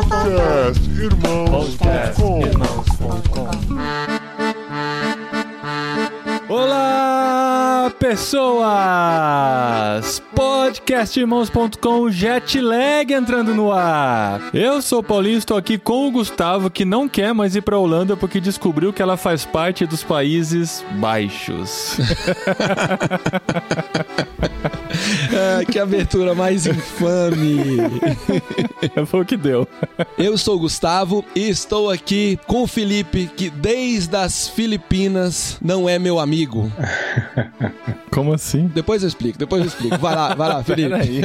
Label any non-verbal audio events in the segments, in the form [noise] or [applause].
Podcast Irmãos.com Olá, pessoas! Podcastirmãos.com Jetlag entrando no ar. Eu sou o Paulinho, estou aqui com o Gustavo, que não quer mais ir para Holanda porque descobriu que ela faz parte dos Países Baixos. [laughs] Ah, que abertura mais infame. [laughs] Foi o que deu. Eu sou o Gustavo e estou aqui com o Felipe, que desde as Filipinas não é meu amigo. Como assim? Depois eu explico, depois eu explico. Vai lá, vai lá, [laughs] Felipe. Peraí.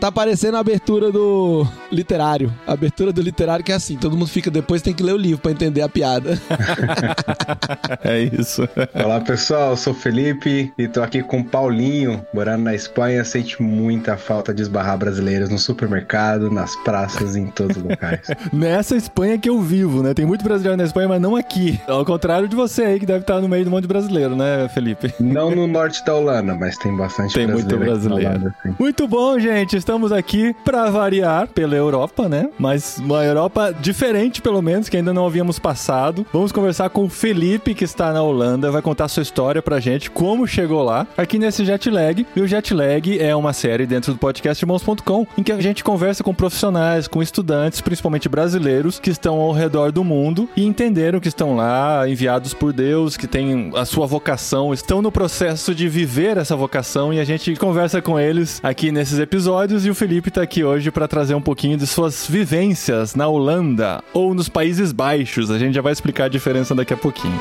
Tá parecendo a abertura do literário. A abertura do literário que é assim, todo mundo fica depois tem que ler o livro pra entender a piada. [laughs] É isso. Olá pessoal, eu sou o Felipe e tô aqui com o Paulinho, morando na Espanha. Sente muita falta de esbarrar brasileiros no supermercado, nas praças, em todos os locais. [laughs] Nessa Espanha que eu vivo, né? Tem muito brasileiro na Espanha, mas não aqui. Ao contrário de você aí, que deve estar no meio do monte de brasileiro, né, Felipe? Não no [laughs] norte da Holanda, mas tem bastante Tem muito brasileiro. aqui na brasileiro. Holanda. Muito bom, gente. Estamos aqui pra variar pela Europa, né? Mas uma Europa diferente, pelo menos, que ainda não havíamos passado. Vamos conversar com o Felipe, que está na Holanda, vai contar sua história pra gente, como chegou lá, aqui nesse Jet Lag. E o Jet Lag é uma série dentro do podcast irmãos.com em que a gente conversa com profissionais, com estudantes, principalmente brasileiros, que estão ao redor do mundo e entenderam que estão lá, enviados por Deus, que têm a sua vocação, estão no processo de viver essa vocação e a gente conversa com eles aqui nesses episódios e o Felipe tá aqui hoje para trazer um pouquinho de suas vivências na Holanda ou nos Países Baixos. A gente já vai explicar a diferença daqui a pouquinho.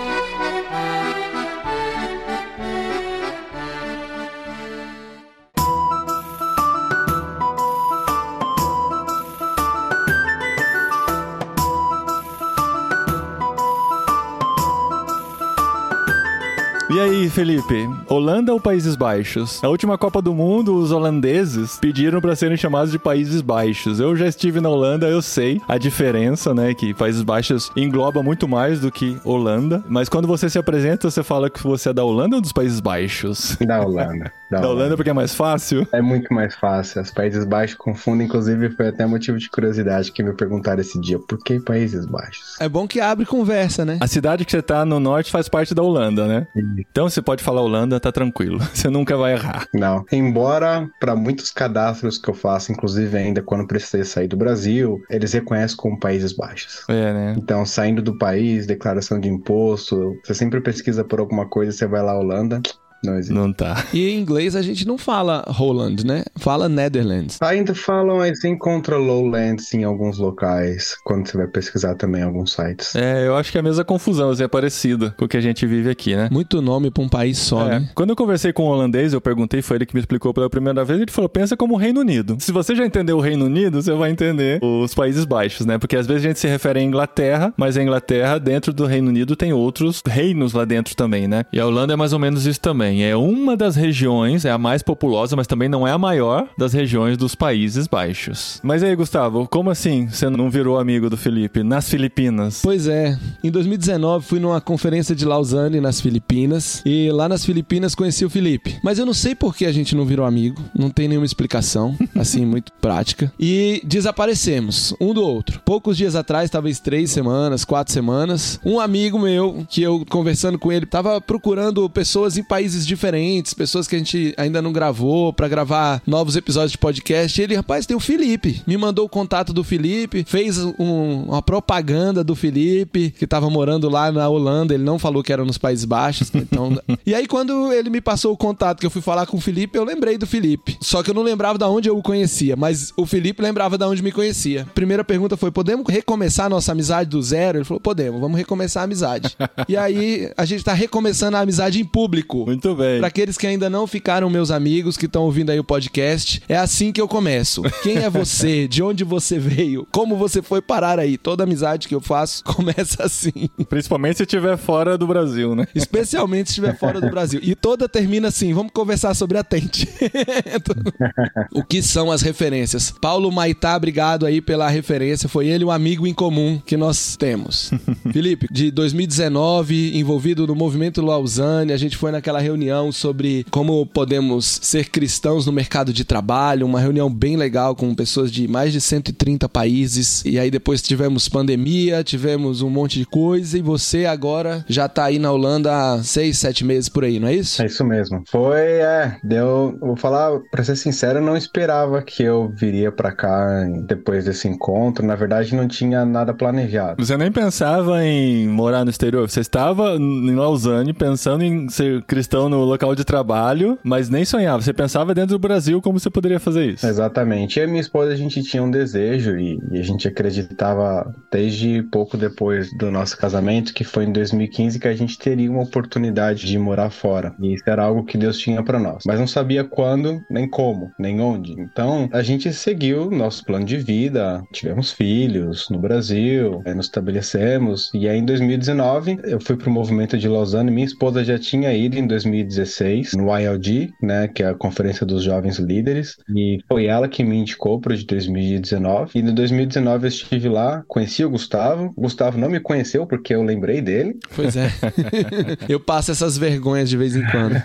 E aí, Felipe? Holanda ou Países Baixos? Na última Copa do Mundo, os holandeses pediram para serem chamados de Países Baixos. Eu já estive na Holanda, eu sei a diferença, né? Que Países Baixos engloba muito mais do que Holanda. Mas quando você se apresenta, você fala que você é da Holanda ou dos Países Baixos? Da Holanda. Da, [laughs] Da Holanda porque é mais fácil? É muito mais fácil. Os Países Baixos confundem, inclusive foi até motivo de curiosidade que me perguntaram esse dia. Por que Países Baixos? É bom que abre conversa, né? A cidade que você tá no norte faz parte da Holanda, né? Então você pode falar Holanda, tá tranquilo. [laughs] Você nunca vai errar. Não. Embora para muitos cadastros que eu faço, inclusive ainda quando precisei sair do Brasil, eles reconhecem como Países Baixos. É, né? Então, saindo do país, declaração de imposto, você sempre pesquisa por alguma coisa, você vai lá Holanda, não existe. Não tá. E em inglês a gente não fala Holland, né? Fala Netherlands. Ainda falam, mas você encontra Lowlands em alguns locais, quando você vai pesquisar também em alguns sites. É, eu acho que é a mesma confusão, assim, é parecido com o que a gente vive aqui, né? Muito nome pra um país só, É. né? Quando eu conversei com o holandês, eu perguntei, foi ele que me explicou pela primeira vez, ele falou, pensa como Reino Unido. Se você já entendeu o Reino Unido, você vai entender os Países Baixos, né? Porque às vezes a gente se refere à Inglaterra, mas a Inglaterra, dentro do Reino Unido, tem outros reinos lá dentro também, né? E a Holanda é mais ou menos isso também. É uma das regiões, é a mais populosa, mas também não é a maior das regiões dos Países Baixos. Mas aí, Gustavo, como assim você não virou amigo do Felipe nas Filipinas? Pois é, em 2019 fui numa conferência de Lausanne nas Filipinas e lá nas Filipinas conheci o Felipe. Mas eu não sei por que a gente não virou amigo, não tem nenhuma explicação, [laughs] assim, muito prática. E desaparecemos, um do outro. Poucos dias atrás, talvez três semanas, quatro semanas, um amigo meu, que eu conversando com ele, tava procurando pessoas em países diferentes, pessoas que a gente ainda não gravou, pra gravar novos episódios de podcast. E ele, rapaz, tem o Felipe. Me mandou o contato do Felipe, fez um- uma propaganda do Felipe, que tava morando lá na Holanda. Ele não falou que era nos Países Baixos. Então... [laughs] e aí, quando ele me passou o contato que eu fui falar com o Felipe, eu lembrei do Felipe. Só que eu não lembrava de onde eu o conhecia, mas o Felipe lembrava de onde me conhecia. Primeira pergunta foi: podemos recomeçar nossa amizade do zero? Ele falou: podemos, vamos recomeçar a amizade. [laughs] e aí, a gente tá recomeçando a amizade em público. Muito bem. Pra aqueles que ainda não ficaram meus amigos, que estão ouvindo aí o podcast, é assim que eu começo. Quem é você? [laughs] De onde você veio? Como você foi parar aí? Toda amizade que eu faço [laughs] começa assim. Principalmente se estiver fora do Brasil, né? Especialmente se estiver fora do Brasil. E toda termina assim: vamos conversar sobre a Tente. [laughs] o que são as referências? Paulo Maitá, obrigado aí pela referência. Foi ele um amigo em comum que nós temos. Felipe, de 2019, envolvido no movimento Lausanne, a gente foi naquela reunião reunião sobre como podemos ser cristãos no mercado de trabalho, uma reunião bem legal com pessoas de mais de 130 países. E aí depois tivemos pandemia, tivemos um monte de coisa e você agora já tá aí na Holanda há seis, sete meses por aí, não é isso? É isso mesmo. Foi, é, deu, vou falar, pra ser sincero, eu não esperava que eu viria pra cá depois desse encontro. Na verdade, não tinha nada planejado. Você nem pensava em morar no exterior, você estava em Lausanne pensando em ser cristão no local de trabalho, mas nem sonhava. Você pensava dentro do Brasil como você poderia fazer isso. Exatamente. E a minha esposa, a gente tinha um desejo e, e a gente acreditava desde pouco depois do nosso casamento, que foi em 2015, que a gente teria uma oportunidade de morar fora. E isso era algo que Deus tinha para nós. Mas não sabia quando, nem como, nem onde. Então, a gente seguiu nosso plano de vida, tivemos filhos no Brasil, nos estabelecemos. E aí, em 2019, eu fui pro movimento de Lausanne. Minha esposa já tinha ido em 2016 no ILD, né, que é a Conferência dos Jovens Líderes. E foi ela que me indicou pro de 2019. E no 2019 eu estive lá, conheci o Gustavo. O Gustavo não me conheceu porque eu lembrei dele. Pois é. [laughs] eu passo essas vergonhas de vez em quando.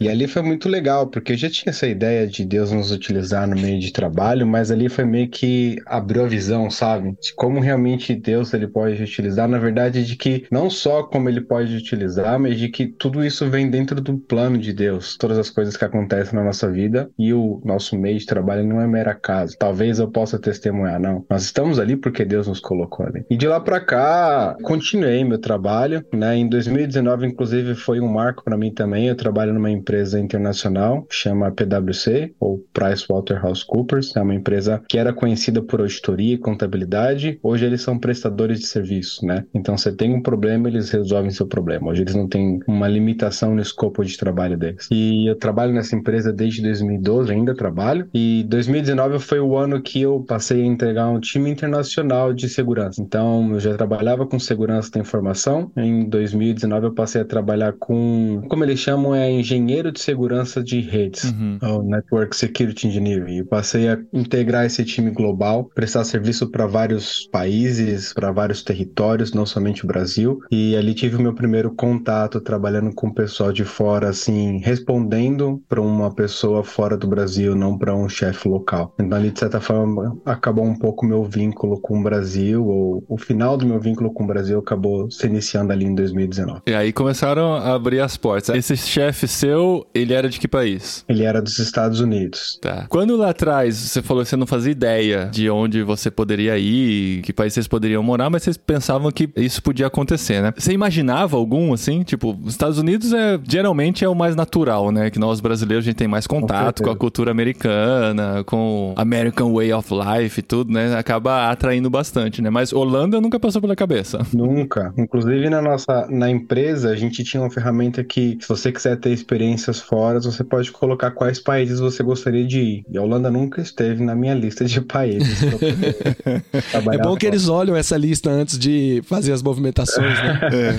e ali foi muito legal, porque eu já tinha essa ideia de Deus nos utilizar no meio de trabalho, mas ali foi meio que abriu a visão, sabe? De como realmente Deus ele pode utilizar, na verdade, de que não só como ele pode utilizar, mas de que tudo isso vem dentro do plano de Deus, todas as coisas que acontecem na nossa vida e o nosso meio de trabalho não é mera casa. Talvez eu possa testemunhar, não. Nós estamos ali porque Deus nos colocou ali. E de lá para cá, continuei meu trabalho, né? Em 2019, inclusive, foi um marco para mim também. Eu trabalho numa empresa internacional, chama PwC, ou PricewaterhouseCoopers. É uma empresa que era conhecida por auditoria e contabilidade. Hoje eles são prestadores de serviço, né? Então, você tem um problema, eles resolvem seu problema. Hoje eles não têm uma limitação no escopo de trabalho deles. E eu trabalho nessa empresa desde 2012, ainda trabalho. E 2019 foi o ano que eu passei a entregar um time internacional de segurança. Então, eu já trabalhava com segurança da informação. Em 2019 eu passei a trabalhar com, como eles chamam, é engenheiro de segurança de redes, uhum. ou Network Security Engineer. E passei a integrar esse time global, prestar serviço para vários países, para vários territórios, não somente o Brasil. E ali tive o meu primeiro contato trabalhando com o pessoal de fora, assim, respondendo para uma pessoa fora do Brasil, não para um chefe local. Então ali, de certa forma, acabou um pouco meu vínculo com o Brasil, ou o final do meu vínculo com o Brasil acabou se iniciando ali em 2019. E aí começaram a abrir as portas. Esse chefe seu, ele era de que país? Ele era dos Estados Unidos. Tá. Quando lá atrás você falou que você não fazia ideia de onde você poderia ir, que país vocês poderiam morar, mas vocês pensavam que isso podia acontecer, né? Você imaginava algum, assim? Tipo, os Estados Unidos é geralmente é o mais natural, né? Que nós brasileiros a gente tem mais contato com, com a cultura americana, com American Way of Life e tudo, né? Acaba atraindo bastante, né? Mas Holanda nunca passou pela cabeça. Nunca. Inclusive na nossa na empresa a gente tinha uma ferramenta que se você quiser ter experiências fora, você pode colocar quais países você gostaria de ir. E a Holanda nunca esteve na minha lista de países. [laughs] é bom que eles olham essa lista antes de fazer as movimentações, né? [laughs] É.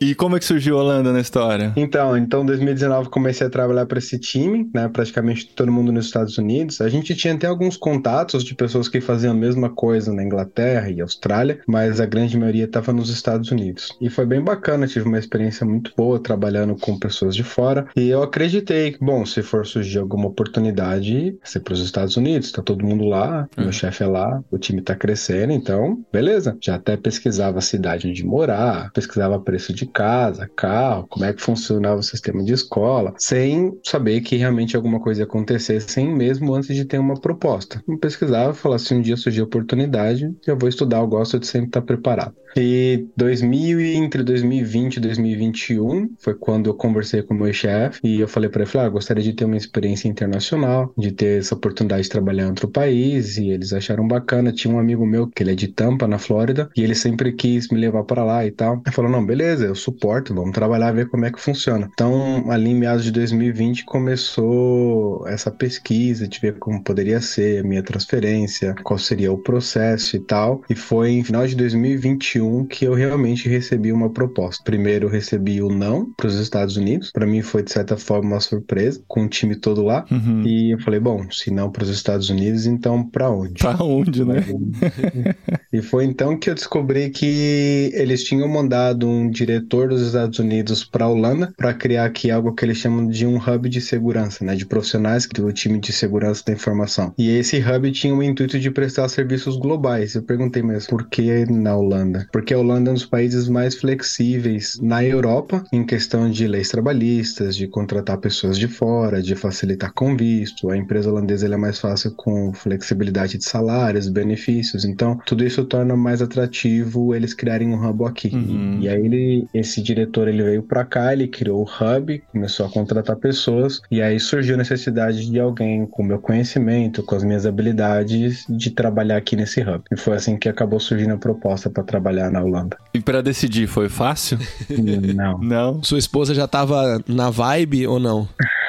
[laughs] E como é que surgiu a Holanda na história? Então, então 2019 comecei a trabalhar para esse time, né? Praticamente todo mundo nos Estados Unidos. A gente tinha até alguns contatos de pessoas que faziam a mesma coisa na Inglaterra e Austrália, mas a grande maioria estava nos Estados Unidos. E foi bem bacana, tive uma experiência muito boa trabalhando com pessoas de fora. E eu acreditei que, bom, se for surgir alguma oportunidade, ser para os Estados Unidos, tá todo mundo lá, uhum. meu chefe é lá, o time tá crescendo, então, beleza. Já até pesquisava a cidade onde morar, pesquisava preço de casa, carro, como é que funcionava o sistema de escola, sem saber que realmente alguma coisa ia acontecer, sem mesmo antes de ter uma proposta. Eu pesquisava, falava se um dia surgir oportunidade, eu vou estudar, eu gosto de sempre estar preparado. E 2000 entre 2020 e 2021 foi quando eu conversei com o meu chefe e eu falei para ele, ah, gostaria de ter uma experiência internacional, de ter essa oportunidade de trabalhar em outro país e eles acharam bacana. Tinha um amigo meu que ele é de Tampa, na Flórida, e ele sempre quis me levar para lá e tal. Ele falou, não, beleza, eu suporto, vamos trabalhar, ver como é que funciona. Então, ali em meados de 2020 começou essa pesquisa de ver como poderia ser a minha transferência, qual seria o processo e tal. E foi em final de 2021 2021 que eu realmente recebi uma proposta. Primeiro eu recebi o não para os Estados Unidos. Para mim foi de certa forma uma surpresa, com o time todo lá. Uhum. E eu falei, bom, se não para os Estados Unidos, então para onde? Para onde, né? [laughs] E foi então que eu descobri que eles tinham mandado um diretor dos Estados Unidos para a Holanda para criar aqui algo que eles chamam de um hub de segurança, né, de profissionais do time de segurança da informação. E esse hub tinha o intuito de prestar serviços globais. Eu perguntei, mas por que na Holanda? Porque a Holanda é um dos países mais flexíveis na Europa em questão de leis trabalhistas, de contratar pessoas de fora, de facilitar com visto. A empresa holandesa é mais fácil com flexibilidade de salários, benefícios. Então, tudo isso torna mais atrativo eles criarem um hub aqui. Uhum. E aí ele, esse diretor, ele veio para cá, ele criou o hub, começou a contratar pessoas e aí surgiu a necessidade de alguém com meu conhecimento, com as minhas habilidades de trabalhar aqui nesse hub. E foi assim que acabou surgindo a proposta para trabalhar na Holanda. E para decidir foi fácil? Não. Não. Sua esposa já tava na vibe ou não? [laughs]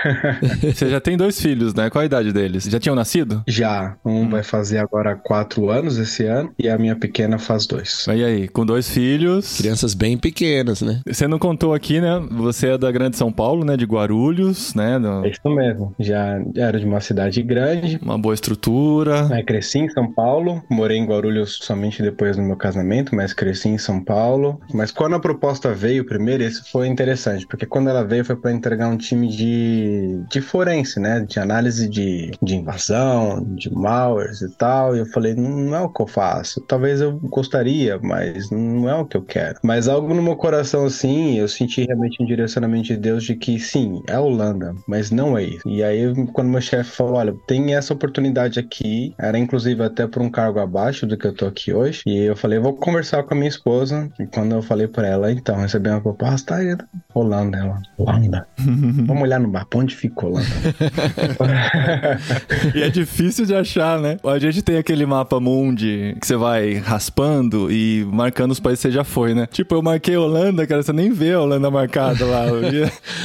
Você já tem dois filhos, né? Qual a idade deles? Já tinham nascido? Já, um vai fazer agora quatro anos esse ano e a minha pequena faz dois. E aí, com dois filhos. Crianças bem pequenas, né? Você não contou aqui, né? Você é da Grande São Paulo, né? De Guarulhos, né? No- É isso mesmo. Já era de uma cidade grande. Uma boa estrutura. Aí cresci em São Paulo, morei em Guarulhos somente depois do meu casamento, mas cresci em São Paulo. Mas quando a proposta veio primeiro, isso foi interessante, porque quando ela veio foi para entregar um time de, de forense, né? De análise de, de invasão, de malwares e tal. E eu falei, não é o que eu faço. Talvez eu gostaria, mas não é o que eu quero. Mas algo no meu coração, assim, eu senti realmente um direcionamento de Deus de que sim, é Holanda, mas não é isso. E aí, quando meu chefe falou, olha, tem essa oportunidade aqui, era inclusive até por um cargo abaixo do que eu tô aqui hoje, e eu falei, vou conversar com a minha esposa, e quando eu falei pra ela, então, recebi uma proposta, aí, Holanda, ela, Holanda? [laughs] Vamos olhar no mapa, onde fica Holanda? [laughs] E é difícil de achar, né? A gente tem aquele mapa mundi que você vai raspando e marcando os países que você já foi, né? Tipo, eu marquei Holanda, cara, você nem vê a Holanda marcada lá.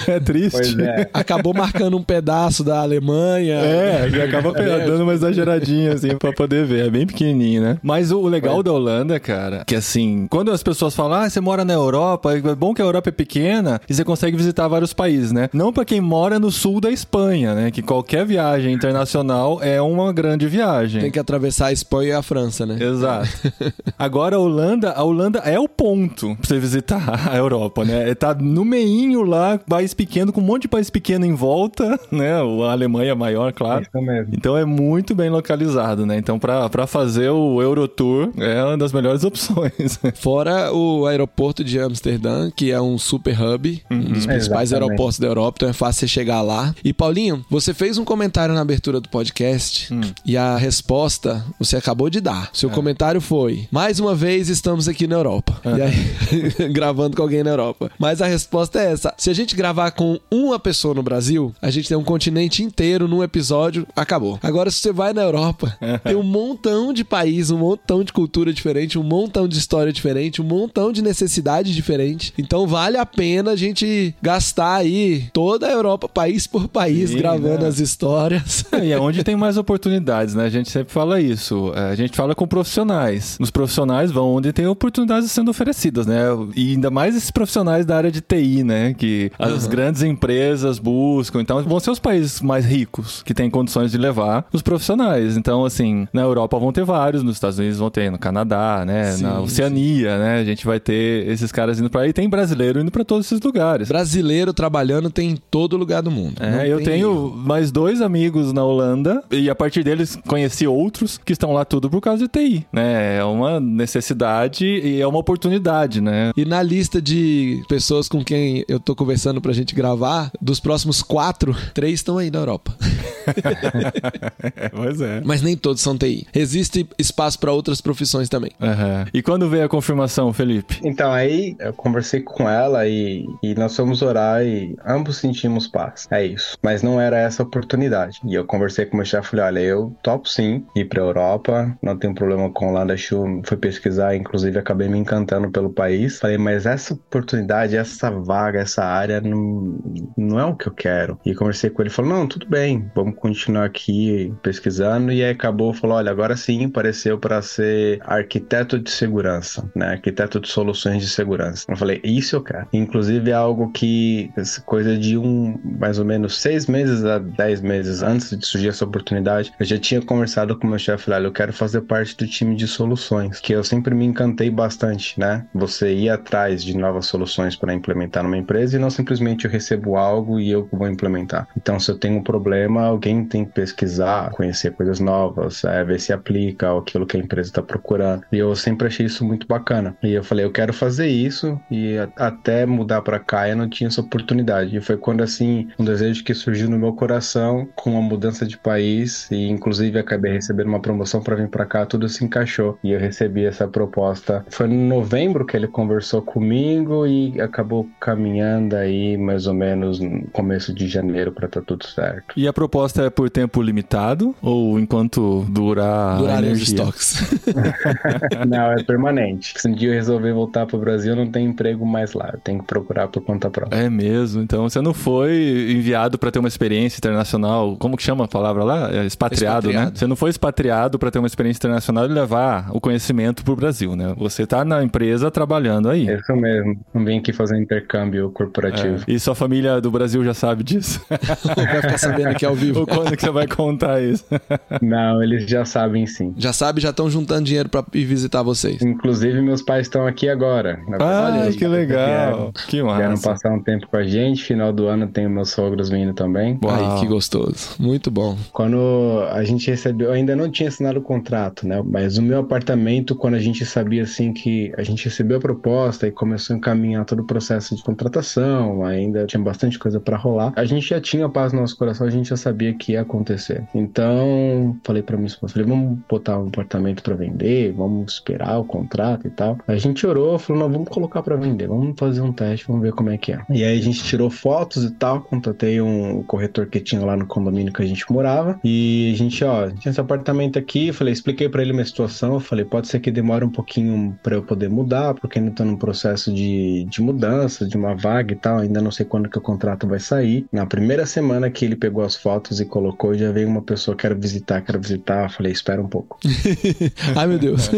É triste. pois é. Acabou marcando um pedaço da Alemanha. É, já acaba pe- dando uma exageradinha, assim, pra poder ver. É bem pequenininho, né? Mas o legal da Holanda, cara, que assim, quando as pessoas falam, ah, você mora na Europa, é bom que a Europa é pequena e você consegue visitar vários países, né? Não pra quem mora no sul da Espanha, né? Que qualquer viagem internacional é uma grande viagem. Tem que atravessar a Espanha e a França, né? Exato. [laughs] Agora a Holanda, a Holanda é o ponto pra você visitar a Europa, né? Tá no meinho lá, país pequeno, com um monte de país pequeno em volta, né? A Alemanha é maior, claro. Isso mesmo. Então é muito bem localizado, né? Então pra, pra fazer o Eurotour é uma das melhores [laughs] opções. Fora o aeroporto de Amsterdã, que é um super hub, um dos principais Exatamente. aeroportos da Europa, então é fácil você chegar lá. E Paulinho, você fez um comentário na abertura do podcast e a resposta você acabou de dar. Seu comentário foi: mais uma vez estamos aqui na Europa. E aí, [laughs] gravando com alguém na Europa. Mas a resposta é essa: se a gente gravar com uma pessoa no Brasil, a gente tem um continente inteiro num episódio, acabou. Agora, se você vai na Europa, tem um montão de país, um montão de cultura diferente, um montão de história diferente, um montão de necessidade diferente. Então vale a pena a gente gastar aí toda a Europa, país por país, Sim, gravando né? as histórias. [laughs] e é onde tem mais oportunidades, né? A gente sempre fala isso. É, A gente fala com profissionais. Os profissionais vão onde tem oportunidades sendo oferecidas, né? E ainda mais esses profissionais da área de TI, né? Que as grandes empresas buscam. Então, vão ser os países mais ricos que têm condições de levar os profissionais. Então, assim, na Europa vão ter vários, nos Estados Unidos vão ter, no Canadá, né? Sim, na Oceania, né? A gente vai ter esses caras indo pra aí. Tem brasileiro indo pra todos esses lugares. Brasileiro trabalhando tem em todo lugar do mundo. É, eu tem tenho mais dois amigos na Holanda e a partir deles conheci outros que estão lá tudo por causa de TI, né? É uma necessidade e é uma oportunidade, né? E na lista de pessoas com quem eu tô conversando pra gente gravar, dos próximos quatro, três estão aí na Europa. [laughs] pois é. Mas nem todos são TI. Existe espaço pra outras profissões também. Aham. E quando veio a confirmação, Felipe? Então, aí eu conversei com ela e, e nós fomos orar e ambos sentimos paz. É isso. Mas não era essa a oportunidade. E eu conversei com o meu chefe falei: olha, eu topo sim ir pra Europa, não tenho problema com Holanda. Chu, fui pesquisar, inclusive acabei me encantando pelo país. Falei, mas essa oportunidade, essa vaga, essa área não, não é o que eu quero. E conversei com ele falou: não, tudo bem, vamos continuar aqui pesquisando. E aí acabou, falou: olha, agora sim apareceu para ser arquiteto de segurança, né? Arquiteto de soluções de segurança. Eu falei: isso eu quero. Inclusive é algo que, coisa de um, mais mais ou menos seis meses a dez meses antes de surgir essa oportunidade, eu já tinha conversado com o meu chefe lá, eu quero fazer parte do time de soluções, que eu sempre me encantei bastante, né? Você ir atrás de novas soluções para implementar numa empresa e não simplesmente eu recebo algo e eu vou implementar. Então, se eu tenho um problema, alguém tem que pesquisar, conhecer coisas novas, é, ver se aplica aquilo que a empresa está procurando. E eu sempre achei isso muito bacana. E eu falei, eu quero fazer isso e até mudar para cá eu não tinha essa oportunidade. E foi quando assim um desejo que surgiu no meu coração com a mudança de país e inclusive acabei recebendo uma promoção para vir para cá, tudo se encaixou e eu recebi essa proposta. Foi em novembro que ele conversou comigo e acabou caminhando aí mais ou menos no começo de janeiro para tá tudo certo. E a proposta é por tempo limitado ou enquanto durar Durar a os energia? estoques. [laughs] não, é permanente. Se um dia eu resolver voltar pro Brasil, eu não tenho emprego mais lá. Eu tenho que procurar por conta própria. É mesmo. Então você não foi enviado para ter uma experiência internacional. Como que chama a palavra lá? É expatriado, né? Expatriado. Você não foi expatriado para ter uma experiência internacional e levar o conhecimento pro Brasil, né? Você tá na empresa trabalhando aí. É Isso mesmo. Não vim aqui fazer um intercâmbio corporativo. É. E sua família do Brasil já sabe disso? [laughs] Vai ficar sabendo aqui ao vivo. Ou quando que você vai contar isso? [laughs] Não, eles já sabem sim. Já sabe, já estão juntando dinheiro pra ir visitar vocês. Inclusive, meus pais estão aqui agora. Ah, verdade, que legal. Que Vieram massa. passar um tempo com a gente. Final do ano tem meus sogros vindo também. Uau. Aí, que gostoso. Muito bom. Quando a gente recebeu, eu ainda não tinha assinado o contrato, né? Mas o meu apartamento, quando a gente sabia assim que a gente recebeu a proposta e começou a encaminhar todo o processo de contratação, ainda tinha bastante coisa para rolar, a gente já tinha paz no nosso coração, a gente já sabia que ia acontecer. Então, falei para minha esposa, falei, vamos botar um apartamento para vender, vamos esperar o contrato e tal. A gente orou, falou, não, vamos colocar para vender, vamos fazer um teste, vamos ver como é que é. E aí a gente tirou fotos e tal, contatei um corretor que tinha lá no condomínio que a gente morava e a gente, ó, tinha esse apartamento aqui, falei, expliquei para ele minha situação, falei, pode ser que demore um pouquinho para eu poder mudar, porque ainda tô num processo de, de mudança, de uma vaga e tal, ainda não sei quando que o contrato vai sair. Na primeira semana que ele pegou as fotos e colocou, já veio uma pessoa, quero visitar, quero visitar, falei, espera um pouco. [laughs] Ai, meu Deus.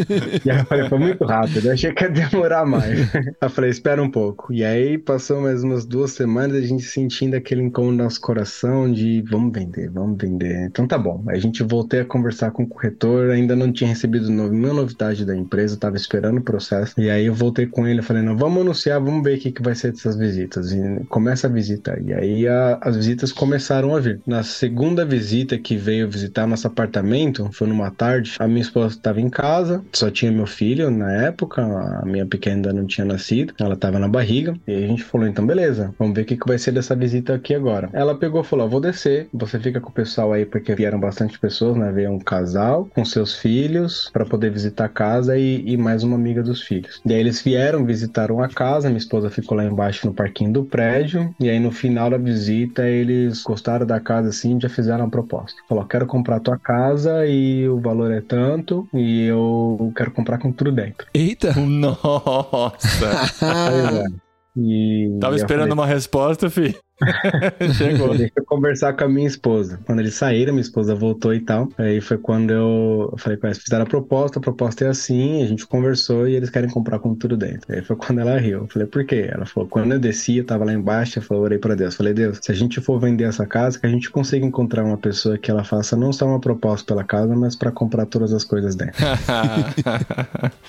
E aí eu falei, foi muito rápido, eu achei que ia demorar mais. [laughs] Eu falei, espera um pouco. E aí passou mais umas duas semanas, a gente sentindo aquele incômodo no nosso coração de vamos vender, vamos vender. Então tá bom. A gente voltei a conversar com o corretor, ainda não tinha recebido nenhuma novidade da empresa, tava esperando o processo. E aí eu voltei com ele, falei, não, vamos anunciar, vamos ver o que, que vai ser dessas visitas. E começa a visita. E aí a- as visitas começaram a vir. Na segunda visita que veio visitar nosso apartamento, foi numa tarde, a minha esposa estava em casa, só tinha meu filho na época, a minha pequena ainda não tinha nascido, ela estava na barriga, e a gente falou, então beleza, vamos ver o que, que vai ser dessa visita aqui agora. Ela pegou e falou, vou descer, você fica com o pessoal aí, porque vieram bastante pessoas, né, veio um casal com seus filhos para poder visitar a casa e, e mais uma amiga dos filhos. E aí eles vieram, visitaram a casa, minha esposa ficou lá embaixo no parquinho do prédio, e aí no final da visita eles gostaram da casa assim e já fizeram a proposta. Falou, quero comprar a tua casa e o valor é tanto, e eu quero comprar com tudo dentro. Eita. [laughs] Nossa. É. [laughs] E Tava eu esperando uma resposta, fi. [laughs] Chegou. Deixa eu conversar com a minha esposa. Quando eles saíram, minha esposa voltou e tal. Aí foi quando eu eu falei com eles, fizeram a proposta, a proposta é assim, a gente conversou e eles querem comprar com tudo dentro. Aí foi quando ela riu. Eu falei, por quê? Ela falou, quando eu desci, eu tava lá embaixo, eu falei, orei pra Deus. Eu falei, Deus, se a gente for vender essa casa, que a gente consiga encontrar uma pessoa que ela faça não só uma proposta pela casa, mas pra comprar todas as coisas dentro. [laughs]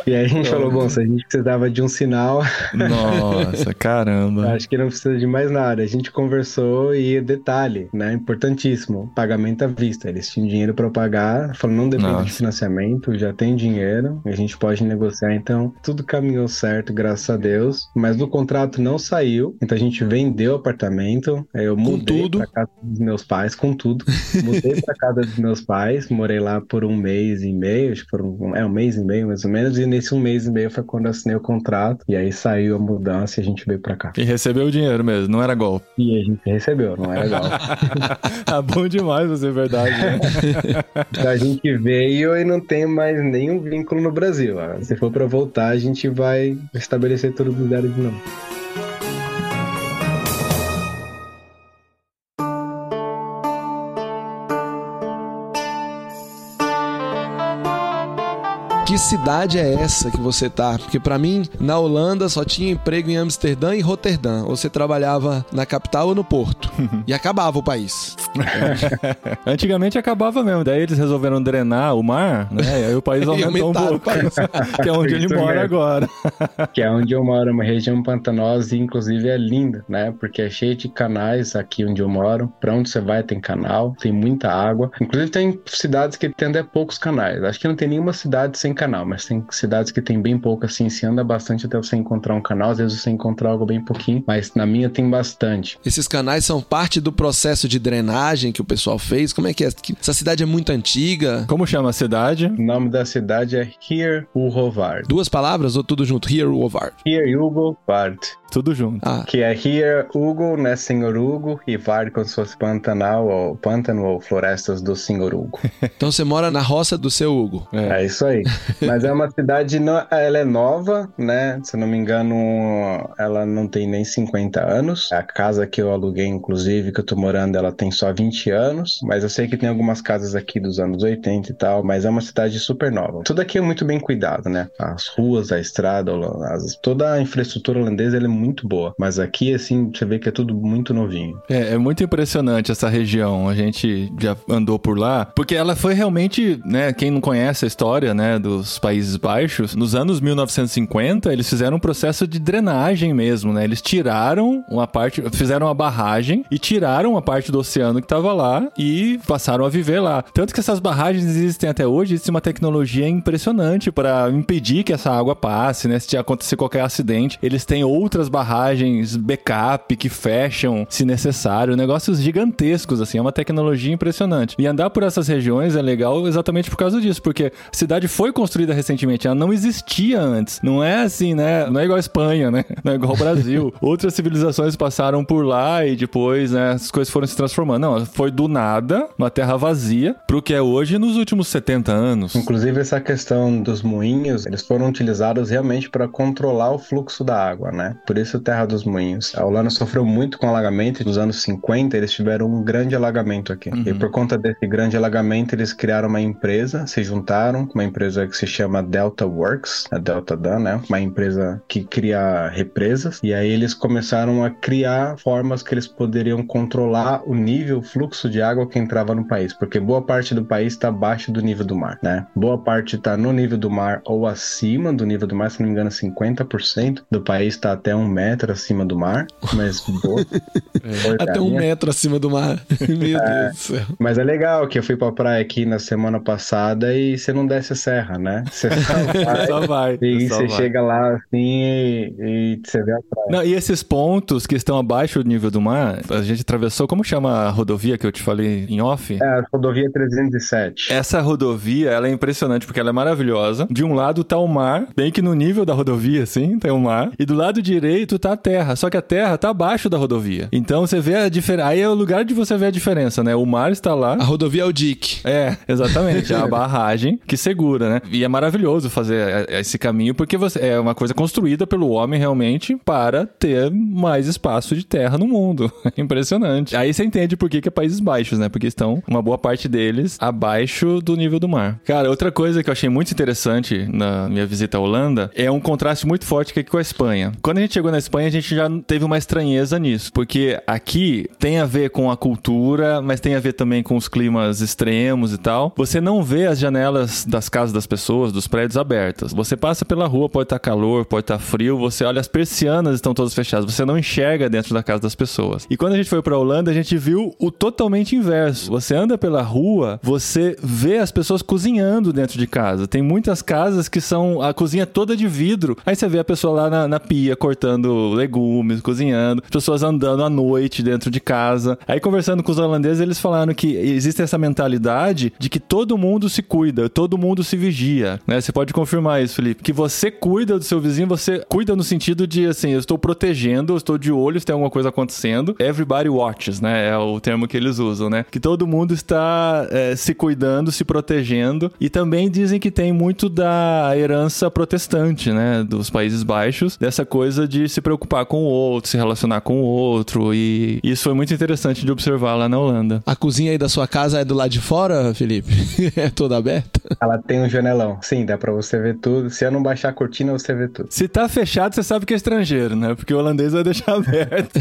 E aí a gente falou, bom, se a gente precisava de um sinal, Nossa, caramba. Acho que não precisa de mais nada. A gente conversou e detalhe, né? Importantíssimo, pagamento à vista. Eles tinham dinheiro para pagar, falou não depende Nossa. de financiamento, já tem dinheiro, a gente pode negociar. Então tudo caminhou certo, graças a Deus. Mas o contrato não saiu, então a gente vendeu o apartamento. aí Eu mudei tudo. para casa dos meus pais, com tudo. Mudei para [laughs] casa dos meus pais, morei lá por um mês e meio, acho que por um, é um mês e meio mais ou menos. E nesse um mês e meio foi quando eu assinei o contrato e aí saiu a mudança e a gente veio para cá. E recebeu o dinheiro mesmo, não era golpe. E a gente recebeu, não é legal. [laughs] ah, bom demais você, é verdade, né? [laughs] A gente veio e não tem mais nenhum vínculo no Brasil. ó. Se for pra voltar, a gente vai estabelecer tudo do zero de novo. Que cidade é essa que você tá? Porque para mim, na Holanda só tinha emprego em Amsterdã e Roterdã. Ou você trabalhava na capital ou no porto. [laughs] e acabava o país. [laughs] Antigamente acabava mesmo. Daí eles resolveram drenar o mar, né? E aí o país [laughs] aumentou um pouco. que é onde ele mora agora. que é onde eu moro, uma região pantanosa e inclusive é linda, né? Porque é cheio de canais aqui onde eu moro. Pra onde você vai tem canal, tem muita água. Inclusive tem cidades que tem até poucos canais. Acho que não tem nenhuma cidade sem canal, mas tem cidades que tem bem pouco assim. Se anda bastante até você encontrar um canal, às vezes você encontra algo bem pouquinho, mas na minha tem bastante. Esses canais são parte do processo de drenagem que o pessoal fez? Como é que é? Essa cidade é muito antiga? Como chama a cidade? O nome da cidade é Hier Uhovard. Duas palavras ou tudo junto? Here Uhovard. Here Uhovard. Tudo junto. Ah. Que é Here Hugo, né? Senhor Hugo, e Vard como se fosse Pantanal, ou Pântano, ou Florestas do Senhor Hugo. [laughs] então você mora na roça do seu Hugo. É, é isso aí. Mas é uma cidade, no... ela é nova, né? Se não me engano, ela não tem nem 50 anos. A casa que eu aluguei, inclusive, que eu tô morando, ela tem só 20 anos. Mas eu sei que tem algumas casas aqui dos anos 80 e tal, mas é uma cidade super nova. Tudo aqui é muito bem cuidado, né? As ruas, a estrada, as... toda a infraestrutura holandesa é muito boa. Mas aqui, assim, você vê que é tudo muito novinho. É, é muito impressionante essa região. A gente já andou por lá, porque ela foi realmente, né? Quem não conhece a história, né, dos Países Baixos, nos anos 1950 eles fizeram um processo de drenagem mesmo, né? Eles tiraram uma parte, fizeram uma barragem e tiraram uma parte do oceano que estava lá e passaram a viver lá. Tanto que essas barragens existem até hoje, existe uma tecnologia impressionante para impedir que essa água passe, né? Se acontecer qualquer acidente, eles têm outras barragens backup que fecham se necessário, negócios gigantescos assim, é uma tecnologia impressionante. E andar por essas regiões é legal exatamente por causa disso, porque a cidade foi construída recentemente, ela não existia antes. Não é assim, né? Não é igual a Espanha, né? Não é igual ao Brasil. [laughs] Outras civilizações passaram por lá e depois, né, as coisas foram se transformando. Não, foi do nada, uma terra vazia, pro que é hoje nos últimos 70 anos. Inclusive essa questão dos moinhos, eles foram utilizados realmente para controlar o fluxo da água, né? Por isso Terra dos Moinhos. A Holanda sofreu muito com alagamento nos anos 50, eles tiveram um grande alagamento aqui. Uhum. E por conta desse grande alagamento, eles criaram uma empresa, se juntaram, uma empresa que se chama Delta Works, a Delta Dan, né? Uma empresa que cria represas. E aí eles começaram a criar formas que eles poderiam controlar o nível, o fluxo de água que entrava no país, porque boa parte do país está abaixo do nível do mar, né? Boa parte está no nível do mar ou acima do nível do mar, se não me engano, 50% do país está até um metro acima do mar, mas boa. [laughs] É. Até um metro acima do mar. [laughs] Meu é, Deus do céu. Mas é legal que eu fui pra praia aqui na semana passada e você não desce a serra, né? Você só [laughs] vai. só vai e só você vai. chega lá assim e, e, você vê a praia. Não, e esses pontos que estão abaixo do nível do mar, a gente atravessou, como chama a rodovia que eu te falei em off? É, a rodovia 307. Essa rodovia, ela é impressionante porque ela é maravilhosa. De um lado tá o mar, bem que no nível da rodovia, assim, tem o mar. E do lado direito tá a terra, só que a terra tá abaixo da rodovia. Então você vê a diferença. Aí é o lugar de você ver a diferença, né? O mar está lá. A rodovia é o DIC. É, exatamente. É a [laughs] barragem que segura, né? E é maravilhoso fazer esse caminho porque você é uma coisa construída pelo homem realmente para ter mais espaço de terra no mundo. [laughs] Impressionante. Aí você entende por que, que é Países Baixos, né? Porque estão uma boa parte deles abaixo do nível do mar. Cara, outra coisa que eu achei muito interessante na minha visita à Holanda é um contraste muito forte aqui com a Espanha. Quando a gente chegou na Espanha, a gente já teve uma estranheza nisso, porque aqui tem a ver com a cultura, mas tem a ver também com os climas extremos e tal. Você não vê as janelas das casas das pessoas, dos prédios abertas. Você passa pela rua, pode estar calor, pode estar frio, você olha as persianas estão todas fechadas, você não enxerga dentro da casa das pessoas. E quando a gente foi para Holanda, a gente viu o totalmente inverso. Você anda pela rua, você vê as pessoas cozinhando dentro de casa. Tem muitas casas que são a cozinha toda de vidro. Aí você vê a pessoa lá na, na pia cortando legumes, cozinhando, pessoas andando à noite dentro de casa. Aí conversando com os holandeses, eles falaram que existe essa mentalidade de que todo mundo se cuida, todo mundo se vigia, né? Você pode confirmar isso, Felipe, que você cuida do seu vizinho, você cuida no sentido de assim, eu estou protegendo, eu estou de olho se tem alguma coisa acontecendo. Everybody watches, né? É o termo que eles usam, né? Que todo mundo está é, se cuidando, se protegendo e também dizem que tem muito da herança protestante, né? Dos Países Baixos, dessa coisa de de se preocupar com o outro, se relacionar com o outro. E isso foi muito interessante de observar lá na Holanda. A cozinha aí da sua casa é do lado de fora, Felipe? [laughs] é toda aberta? Ela tem um janelão. Sim, dá pra você ver tudo. Se eu não baixar a cortina, você vê tudo. Se tá fechado, você sabe que é estrangeiro, né? Porque o holandês vai deixar [laughs] aberto.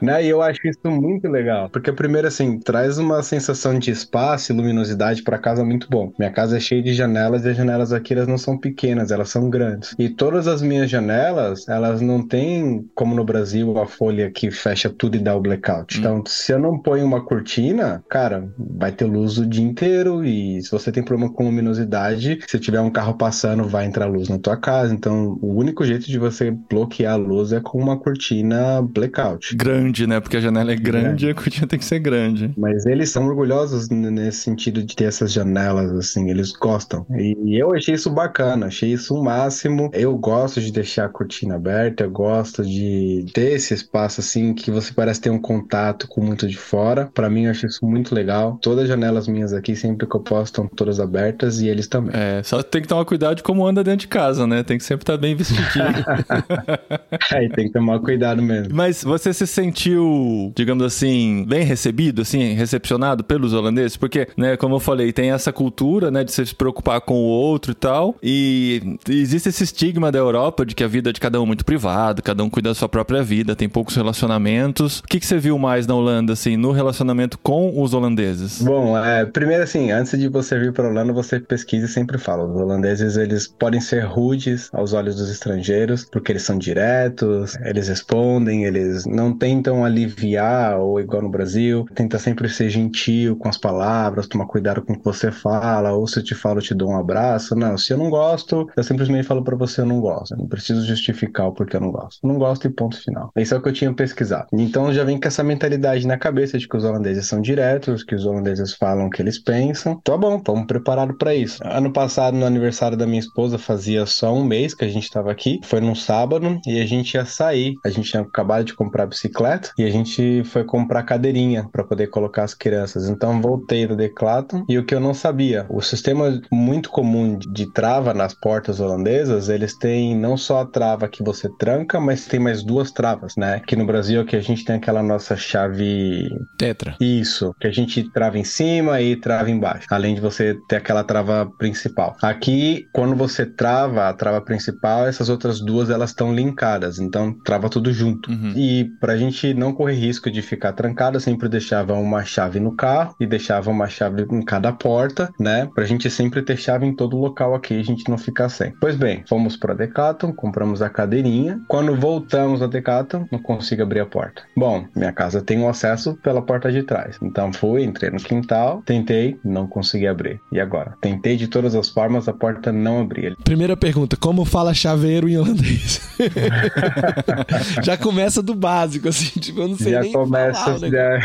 né? E eu acho isso muito legal. Porque, primeiro, assim, traz uma sensação de espaço e luminosidade pra casa muito bom. Minha casa é cheia de janelas e as janelas aqui elas não são pequenas, elas são grandes. E todas as minhas janelas, elas não têm, como no Brasil, a folha que fecha tudo e dá o blackout. Hum. Então, se eu não ponho uma cortina, cara, vai ter luz o dia inteiro. E se você tem problema com luminosidade, se tiver um carro passando, vai entrar luz na tua casa. Então, o único jeito de você bloquear a luz é com uma cortina blackout. Grande, né? Porque a janela é grande é. e a cortina tem que ser grande. Mas eles são orgulhosos nesse sentido de ter essas janelas, assim, eles gostam. E eu achei isso bacana, achei isso o máximo. Eu gosto de deixar a cortina aberta, eu gosto de ter esse espaço, assim, que você parece ter um contato com muito de fora. Para mim, eu acho isso muito legal. Todas as janelas minhas aqui, sempre que eu posso, estão todas abertas e eles também. É, só tem que tomar cuidado de como anda dentro de casa, né? Tem que sempre estar tá bem vestidinho. [laughs] é, tem que tomar cuidado mesmo. Mas você se sentiu, digamos assim, bem recebido, assim, recepcionado pelos holandeses? Porque, né, como eu falei, tem essa cultura, né, de se preocupar com o outro e tal. E existe esse estigma da Europa de que a vida de cada um é muito privada, cada um cuida da sua própria vida, tem poucos relacionamentos. O que, que você viu mais na Holanda, assim, no relacionamento com os holandeses? Bom, é, primeiro assim, antes de você vir para Holanda, você pesquisa e sempre fala. Os holandeses, eles podem ser rudes aos olhos dos estrangeiros, porque eles são diretos, eles respondem, eles não tentam aliviar, ou igual no Brasil, tenta sempre ser gentil com as palavras, tomar cuidado com o que você fala, ou se eu te falo, eu te dou um abraço. Não, se eu não gosto, eu simplesmente falo para você, eu não gosto. Eu não preciso justificar o porquê eu não gosto. Eu não gosto e ponto final. Isso é o que eu tinha pesquisado. Então já vem com essa mentalidade na cabeça de que os holandeses são diretos, que os holandeses falam o que eles pensam. Tá bom, estamos preparados para isso. Ano passado, no aniversário da minha esposa, fazia só um mês que a gente estava aqui. Foi num sábado e a gente ia sair. A gente tinha acabado de comprar bicicleta e a gente foi comprar cadeirinha para poder colocar as crianças. Então voltei do Declaton e o que eu não sabia, o sistema muito comum de trava nas portas holandesas, eles têm não só a trava que você tranca, mas tem mais duas travas, né? Que no Brasil que a gente tem aquela nossa chave tetra. Isso, que a gente trava em cima e trava embaixo, além de você ter aquela trava principal. Aqui, quando você trava a trava principal, essas outras duas elas estão linkadas, então trava tudo junto. Uhum. E pra gente não correr risco de ficar trancado, sempre deixava uma chave no carro e deixava uma chave em cada porta, né? Pra gente sempre ter chave em todo local aqui, a gente não ficar sem. Pois bem, fomos pra Decathlon, compramos a cadeirinha. Quando voltamos a Decathlon, não consigo abrir a porta. Bom, minha casa tem um acesso pela porta de trás. Então fui, entrei no quintal, tentei, não consegui abrir. E agora? Tentei de todas as formas, a porta não abria. Primeira pergunta, como fala chaveiro em holandês? [laughs] Já começa do básico, assim, tipo, eu não sei Já nem começa, falar, né? já...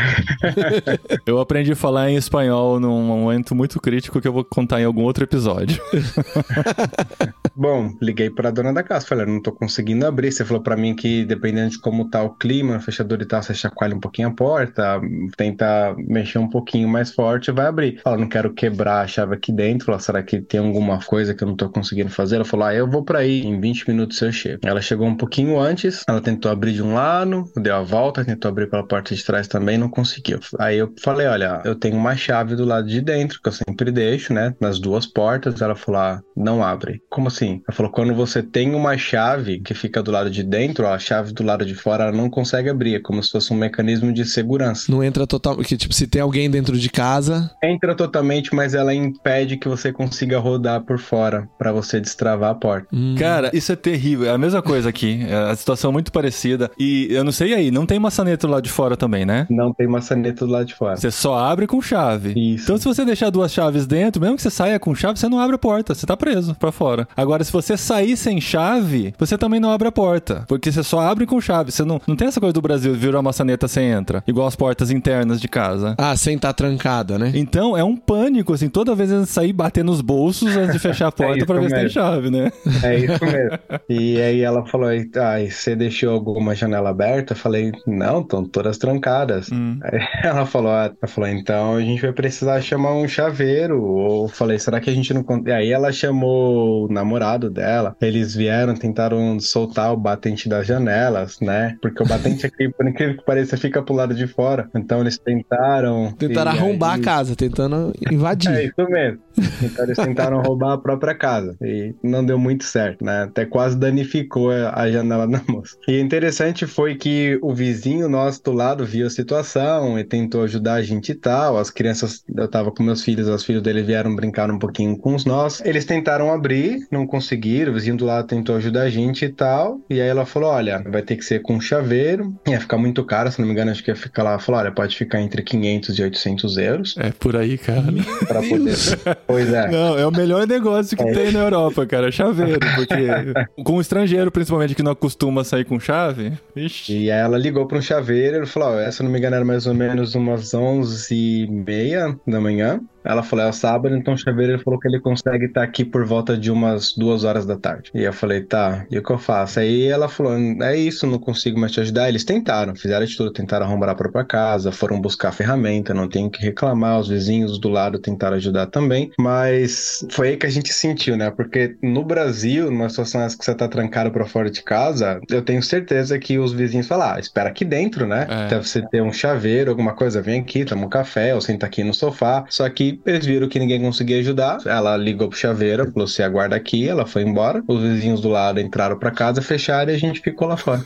[laughs] Eu aprendi a falar em espanhol num momento muito crítico que eu vou contar em algum outro episódio. [laughs] Bom, liguei pra dona da casa, falei, não tô conseguindo abrir. Você falou pra mim que dependendo de como tá o clima, fechador e tal, você chacoalha um pouquinho a porta, tenta mexer um pouquinho mais forte, vai abrir. Fala, não quero quebrar a chave aqui dentro. Fala, será que tem alguma coisa que eu não tô conseguindo fazer? Ela falou, ah, eu vou pra aí, em 20 minutos eu chego. Ela chegou um pouquinho antes, ela tentou abrir de um lado, deu a volta, tentou abrir pela porta de trás também, não conseguiu. Aí eu falei, olha, eu tenho uma chave do lado de dentro, que eu sempre deixo, né, nas duas portas. Ela falou, ah, não abre. Como assim? Ela falou, quando você tem uma chave que fica do lado de dentro, a chave do lado de fora, ela não consegue abrir. É como se fosse um mecanismo de segurança. Não entra total. Que, tipo, se tem alguém dentro de casa. Entra totalmente, mas ela impede que você consiga rodar por fora para você destravar a porta. Hum. Cara, isso é terrível. É a mesma coisa aqui. É a situação é muito parecida. E eu não sei aí, não tem maçaneta do lado de fora também, né? Não tem maçaneta do lado de fora. Você só abre com chave. Isso. Então, se você deixar duas chaves dentro, mesmo que você saia com chave, você não abre a porta. Você tá preso para fora. Agora, se você sair sem chave, você também não abre a porta. Porque você só abre com chave. Você não, não tem essa coisa do Brasil, virou a maçaneta, você entra. Igual as portas internas de casa. Ah, sem estar tá trancada, né? Então, é um pânico, assim, toda vez eles sair bater nos bolsos antes de fechar a [laughs] é porta é pra ver mesmo. se tem chave, né? É isso mesmo. [laughs] e aí ela falou, ah, você deixou alguma janela aberta? Eu falei, não, estão todas trancadas. Hum. Aí ela falou, ah, ela falou, então a gente vai precisar chamar um chaveiro. Ou falei, será que a gente não... Aí ela chamou o namorado namorado dela. Eles vieram, tentaram soltar o batente das janelas, né? Porque o batente [laughs] aqui, por incrível que pareça, fica pro lado de fora. Então eles tentaram. Tentaram arrombar aí... a casa, tentando invadir. É isso mesmo. Então eles tentaram [laughs] roubar a própria casa. E não deu muito certo, né? Até quase danificou a janela da moça. E interessante foi que o vizinho nosso do lado viu a situação e tentou ajudar a gente e tal. As crianças, eu tava com meus filhos, os filhos dele vieram brincar um pouquinho com os nossos. Eles tentaram abrir, não conseguiram. O vizinho do lado tentou ajudar a gente e tal. E aí ela falou: olha, vai ter que ser com chaveiro. Ia ficar muito caro, se não me engano, acho que ia ficar lá. Falou: olha, pode ficar entre 500 e 800 euros. É por aí, cara. Pra poder. Pois é. Não, é o melhor negócio que é. tem na Europa, cara. Chaveiro. Porque com o estrangeiro, principalmente, que não acostuma sair com chave. Ixi. E aí ela ligou para um chaveiro. Ele falou: oh, se não me engano, era mais ou menos umas 11 e meia da manhã. Ela falou, é o sábado, então o chaveiro falou que ele consegue estar aqui por volta de umas duas horas da tarde. E eu falei, tá, e o que eu faço? Aí ela falou, é isso, não consigo mais te ajudar. Eles tentaram, fizeram de tudo, tentaram arrombar a própria casa, foram buscar ferramenta, não tenho que reclamar, os vizinhos do lado tentaram ajudar também, mas foi aí que a gente sentiu, né? Porque no Brasil, numa situação que você tá trancado pra fora de casa, eu tenho certeza que os vizinhos falam, ah, espera aqui dentro, né? É. Deve você ter um chaveiro, alguma coisa, vem aqui, toma um café, ou senta aqui no sofá. Só que eles viram que ninguém conseguia ajudar. Ela ligou pro chaveiro, falou: você aguarda aqui. Ela foi embora. Os vizinhos do lado entraram pra casa, fecharam e a gente ficou lá fora.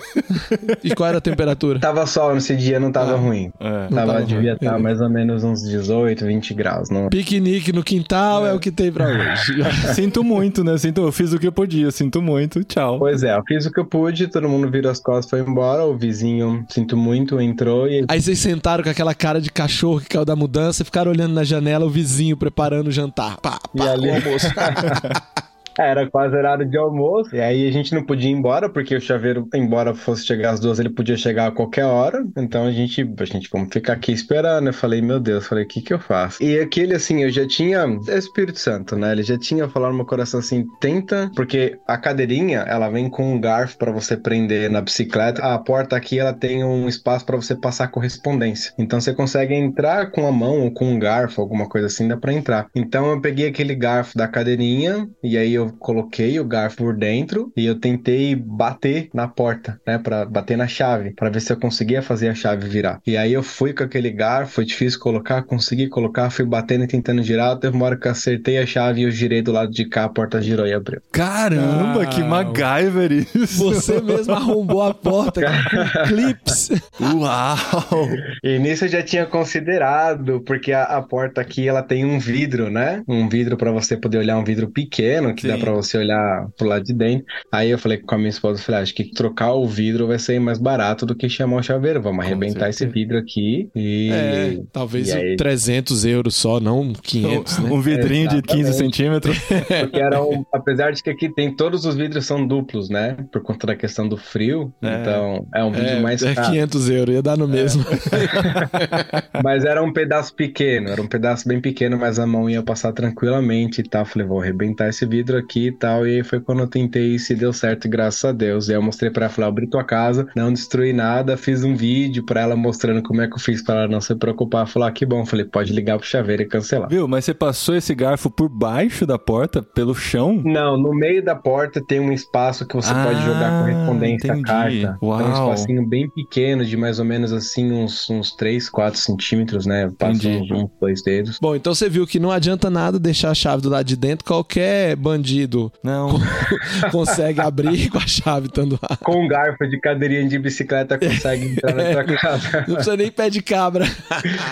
e qual era a temperatura? Tava sol nesse dia, não tava ah, ruim. É. Tava, tava devia estar tá mais ou menos uns 18, 20 graus. Não... Piquenique no quintal é. é o que tem pra [laughs] hoje. sinto muito, né? Sinto, eu fiz o que eu podia, sinto muito. Tchau. Pois é, eu fiz o que eu pude, todo mundo virou as costas foi embora. O vizinho, sinto muito, entrou e. Aí vocês sentaram com aquela cara de cachorro que caiu da mudança ficaram olhando na janela, o vizinho preparando o jantar. Pá, pá, e ali... o almoço. [laughs] Era quase horário de almoço. E aí a gente não podia ir embora, porque o chaveiro, embora fosse chegar às duas, ele podia chegar a qualquer hora. Então a gente, a gente, vamos ficar aqui esperando. Eu falei, meu Deus, falei, o que que eu faço? E aquele, assim, eu já tinha. É Espírito Santo, né? Ele já tinha falado no meu coração assim: tenta, porque a cadeirinha, ela vem com um garfo para você prender na bicicleta. A porta aqui, ela tem um espaço para você passar correspondência. Então você consegue entrar com a mão ou com um garfo, alguma coisa assim, dá pra entrar. Então eu peguei aquele garfo da cadeirinha e aí eu eu coloquei o garfo por dentro e eu tentei bater na porta, né, para bater na chave, para ver se eu conseguia fazer a chave virar. E aí eu fui com aquele garfo, foi difícil colocar, consegui colocar, fui batendo e tentando girar, teve uma hora que eu acertei a chave e eu girei do lado de cá, a porta girou e abriu. Caramba, ah, que MacGyver isso! Você mesmo arrombou a porta com [laughs] clips. Uau! E nisso eu já tinha considerado, porque a, a porta aqui ela tem um vidro, né? Um vidro para você poder olhar um vidro pequeno que Sim. dá para você olhar pro lado de dentro. Aí eu falei com a minha esposa, falei, ah, acho que trocar o vidro vai ser mais barato do que chamar o chaveiro. Vamos com arrebentar certeza. esse vidro aqui e... É, talvez e aí... 300 euros só, não 500, um, né? Um vidrinho de 15 centímetros. [laughs] Porque era um... Apesar de que aqui tem todos os vidros são duplos, né? Por conta da questão do frio. É. Então, é um vidro é, mais é caro. É 500 euros, ia dar no mesmo. [laughs] mas era um pedaço pequeno, era um pedaço bem pequeno, mas a mão ia passar tranquilamente e tal. Falei, vou arrebentar esse vidro aqui aqui e tal. E aí foi quando eu tentei e se deu certo, graças a Deus. E aí eu mostrei pra ela, falei, abri tua casa, não destruí nada, fiz um vídeo pra ela mostrando como é que eu fiz pra ela não se preocupar. Falar, ah, que bom. Falei, pode ligar pro chaveiro e cancelar. Viu, mas você passou esse garfo por baixo da porta, pelo chão? Não, no meio da porta tem um espaço que você ah, pode jogar correspondência à carta. Uau. É um espacinho bem pequeno, de mais ou menos assim, uns, uns 3, 4 centímetros, né? Passa uns, uns dois dedos. Bom, então você viu que não adianta nada deixar a chave do lado de dentro, qualquer bandido não [laughs] consegue abrir com a chave estando lá. Com um garfo de cadeirinha de bicicleta consegue entrar na [laughs] é, casa. Não precisa nem pé de cabra.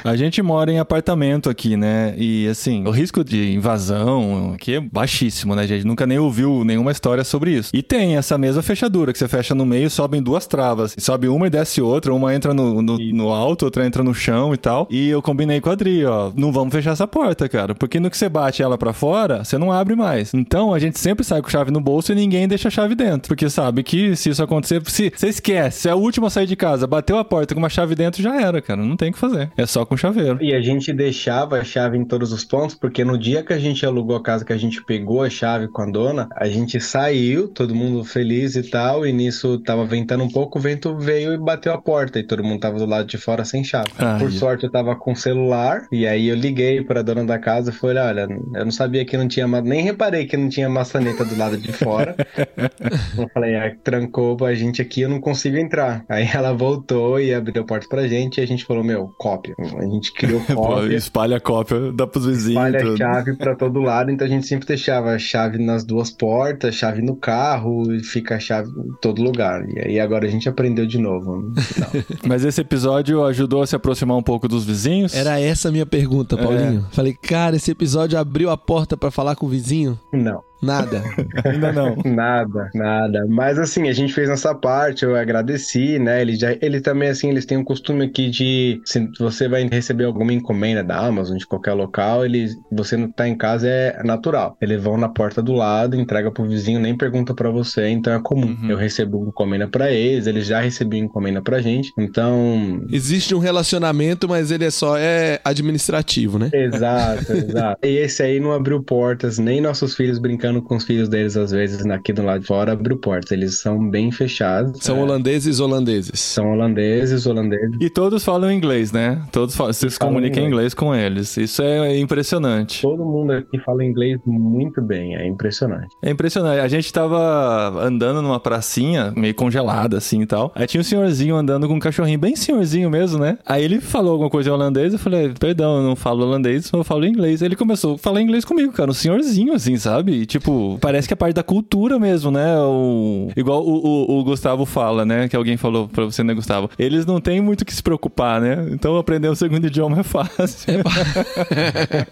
A gente mora em apartamento aqui, né? E assim, o risco de invasão aqui é baixíssimo, né? A gente nunca nem ouviu nenhuma história sobre isso. E tem essa mesma fechadura que você fecha no meio, sobem duas travas. Sobe uma e desce outra, uma entra no, no, no alto, outra entra no chão e tal. E eu combinei com a Adri, ó, não vamos fechar essa porta, cara, porque no que você bate ela para fora, você não abre mais. Então a gente sempre sai com chave no bolso e ninguém deixa a chave dentro. Porque sabe que se isso acontecer, se você esquece, se é o último a sair de casa, bateu a porta com uma chave dentro, já era, cara. Não tem o que fazer. É só com chaveiro. E a gente deixava a chave em todos os pontos, porque no dia que a gente alugou a casa, que a gente pegou a chave com a dona, a gente saiu, todo mundo feliz e tal, e nisso tava ventando um pouco, o vento veio e bateu a porta, e todo mundo tava do lado de fora sem chave. Ai. Por sorte, eu tava com celular, e aí eu liguei pra dona da casa e falei, olha, eu não sabia que não tinha, nem reparei que não tinha maçaneta do lado de fora. [laughs] eu falei, ah, trancou a gente aqui, eu não consigo entrar. Aí ela voltou e abriu a porta pra gente e a gente falou, meu, cópia. A gente criou [laughs] cópia. espalha a cópia, dá pros vizinhos. Espalha tudo. a chave pra todo lado, então a gente sempre deixava a chave nas duas portas, chave no carro, e fica a chave em todo lugar. E aí agora a gente aprendeu de novo. [laughs] Mas esse episódio ajudou a se aproximar um pouco dos vizinhos? Era essa a minha pergunta, Paulinho. É. Falei, cara, esse episódio abriu a porta para falar com o vizinho? Não. Nada. [laughs] Ainda não. nada, nada. Mas assim, a gente fez nossa parte, eu agradeci, né? Ele já, ele também assim, eles têm um costume aqui de se você vai receber alguma encomenda da Amazon de qualquer local, eles você não tá em casa é natural. Eles vão na porta do lado, entrega pro vizinho, nem pergunta para você, então é comum. Uhum. Eu recebo encomenda para eles, eles já recebiam encomenda pra gente. Então, existe um relacionamento, mas ele é só é administrativo, né? Exato, [laughs] exato. E esse aí não abriu portas, nem nossos filhos brincando brincando com os filhos deles, às vezes, aqui do lado de fora, abriu portas. Eles são bem fechados. São é. holandeses holandeses. São holandeses, holandeses. E todos falam inglês, né? Todos falam, se comunicam em inglês com eles. Isso é impressionante. Todo mundo aqui fala inglês muito bem, é impressionante. É impressionante. A gente tava andando numa pracinha, meio congelada assim e tal. Aí tinha um senhorzinho andando com um cachorrinho, bem senhorzinho mesmo, né? Aí ele falou alguma coisa em holandês, eu falei, perdão, eu não falo holandês, eu falo inglês. Ele começou a falar inglês comigo, cara, um senhorzinho assim, sabe? E, tipo, parece que é parte da cultura mesmo, né? O, igual o, o, o, Gustavo fala, né? Que alguém falou pra você, né, Gustavo? Eles não têm muito que se preocupar, né? Então aprender um segundo idioma é fácil. É,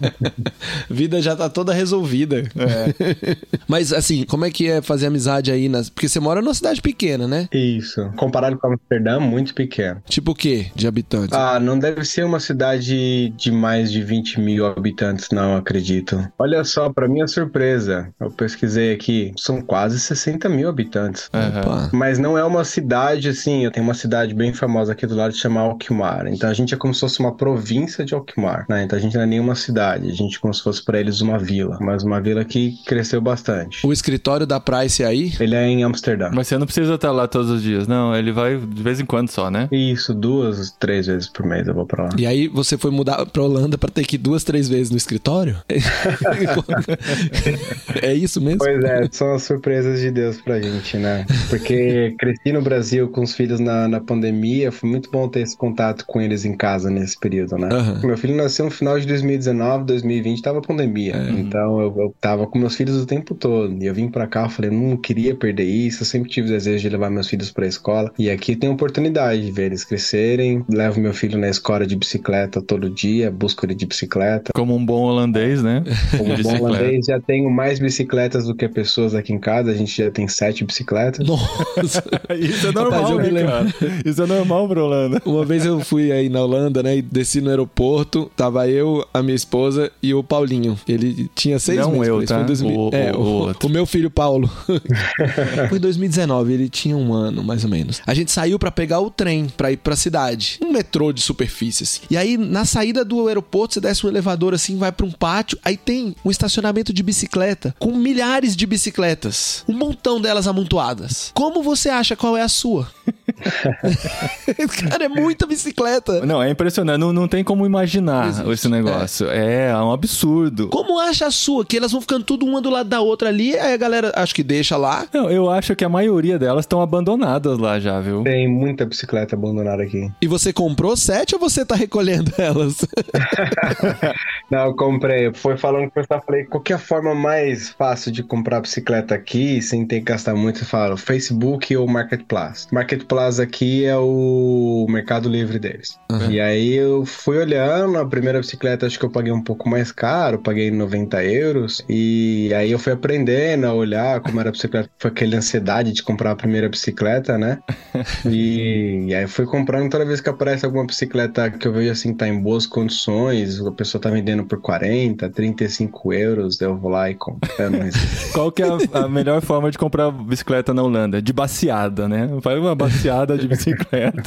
[laughs] Vida já tá toda resolvida. É. Mas assim, como é que é fazer amizade aí? Nas... Porque você mora numa cidade pequena, né? Isso. Comparado com Amsterdã, muito pequeno. Tipo o quê de habitantes? Ah, não deve ser uma cidade de mais de 20 mil habitantes, não, acredito. Olha só, pra minha surpresa, eu pesquisei aqui, são quase 60 mil habitantes. Uhum. Mas não é uma cidade assim, eu tenho uma cidade bem famosa aqui do lado que chama Alkmaar. Então a gente é como se fosse uma província de Alkmaar, né? Então a gente não é nenhuma cidade, a gente é como se fosse para eles uma vila, mas uma vila que cresceu bastante. O escritório da Price aí? Ele é em Amsterdã. Mas você não precisa estar lá todos os dias, não, ele vai de vez em quando só, né? Isso, duas, três vezes por mês eu vou para lá. E aí você foi mudar para Holanda para ter que ir duas, três vezes no escritório? [laughs] [laughs] é isso mesmo? Pois é, são as surpresas de Deus pra gente, né? Porque [laughs] cresci no Brasil com os filhos na, na pandemia, foi muito bom ter esse contato com eles em casa nesse período, né? Uhum. Meu filho nasceu no final de 2019, 2020, tava pandemia. É. Então eu, eu tava com meus filhos o tempo todo. E eu vim pra cá, eu falei, não queria perder isso, eu sempre tive o desejo de levar meus filhos pra escola. E aqui tem oportunidade de ver eles crescerem. Levo meu filho na escola de bicicleta todo dia, busco ele de bicicleta. Como um bom holandês, né? Como um bom holandês, já tenho mais bicicletas do que pessoas aqui em casa, a gente já tem sete bicicletas. Nossa! [laughs] Isso é normal, Rapaz, né, cara? Isso é normal pra Holanda. Uma vez eu fui aí na Holanda, né, e desci no aeroporto, tava eu, a minha esposa e o Paulinho. Ele tinha seis Não meses. eu, tá? 2000... O, é, o, o, o, meu filho Paulo. [laughs] foi em 2019, ele tinha um ano, mais ou menos. A gente saiu para pegar o trem pra ir pra cidade. Um metrô de superfície, assim. E aí, na saída do aeroporto, você desce um elevador assim, vai pra um pátio, aí tem um estacionamento de bicicleta com milhares de bicicletas. Um montão delas amontoadas. Como você acha qual é a sua? [laughs] Cara, é muita bicicleta. Não, é impressionante. Não, não tem como imaginar Existe. esse negócio. É. é. um absurdo. Como acha a sua? Que elas vão ficando tudo uma do lado da outra ali, aí a galera acho que deixa lá. Não, eu acho que a maioria delas estão abandonadas lá já, viu? Tem muita bicicleta abandonada aqui. E você comprou sete ou você tá recolhendo [laughs] elas? [laughs] não, eu comprei. Foi falando que eu falei, qual é a forma mais fácil de comprar bicicleta aqui, sem ter que gastar muito? Fala, Facebook ou Marketplace. Marketplace aqui é o Mercado Livre deles. Uhum. E aí eu fui olhando, a primeira bicicleta acho que eu paguei um pouco mais caro, paguei 90 euros. E aí eu fui aprendendo a olhar como era a bicicleta. Foi aquela ansiedade de comprar a primeira bicicleta, né? [laughs] e, e aí fui comprando toda vez que aparece alguma bicicleta que eu vejo assim, tá em boas condições, a pessoa tá vendendo por 40, 35 euros, eu vou lá e compro. Qual que é a, a melhor forma de comprar bicicleta na Holanda? De baseada, né? Vai uma baseada de bicicleta.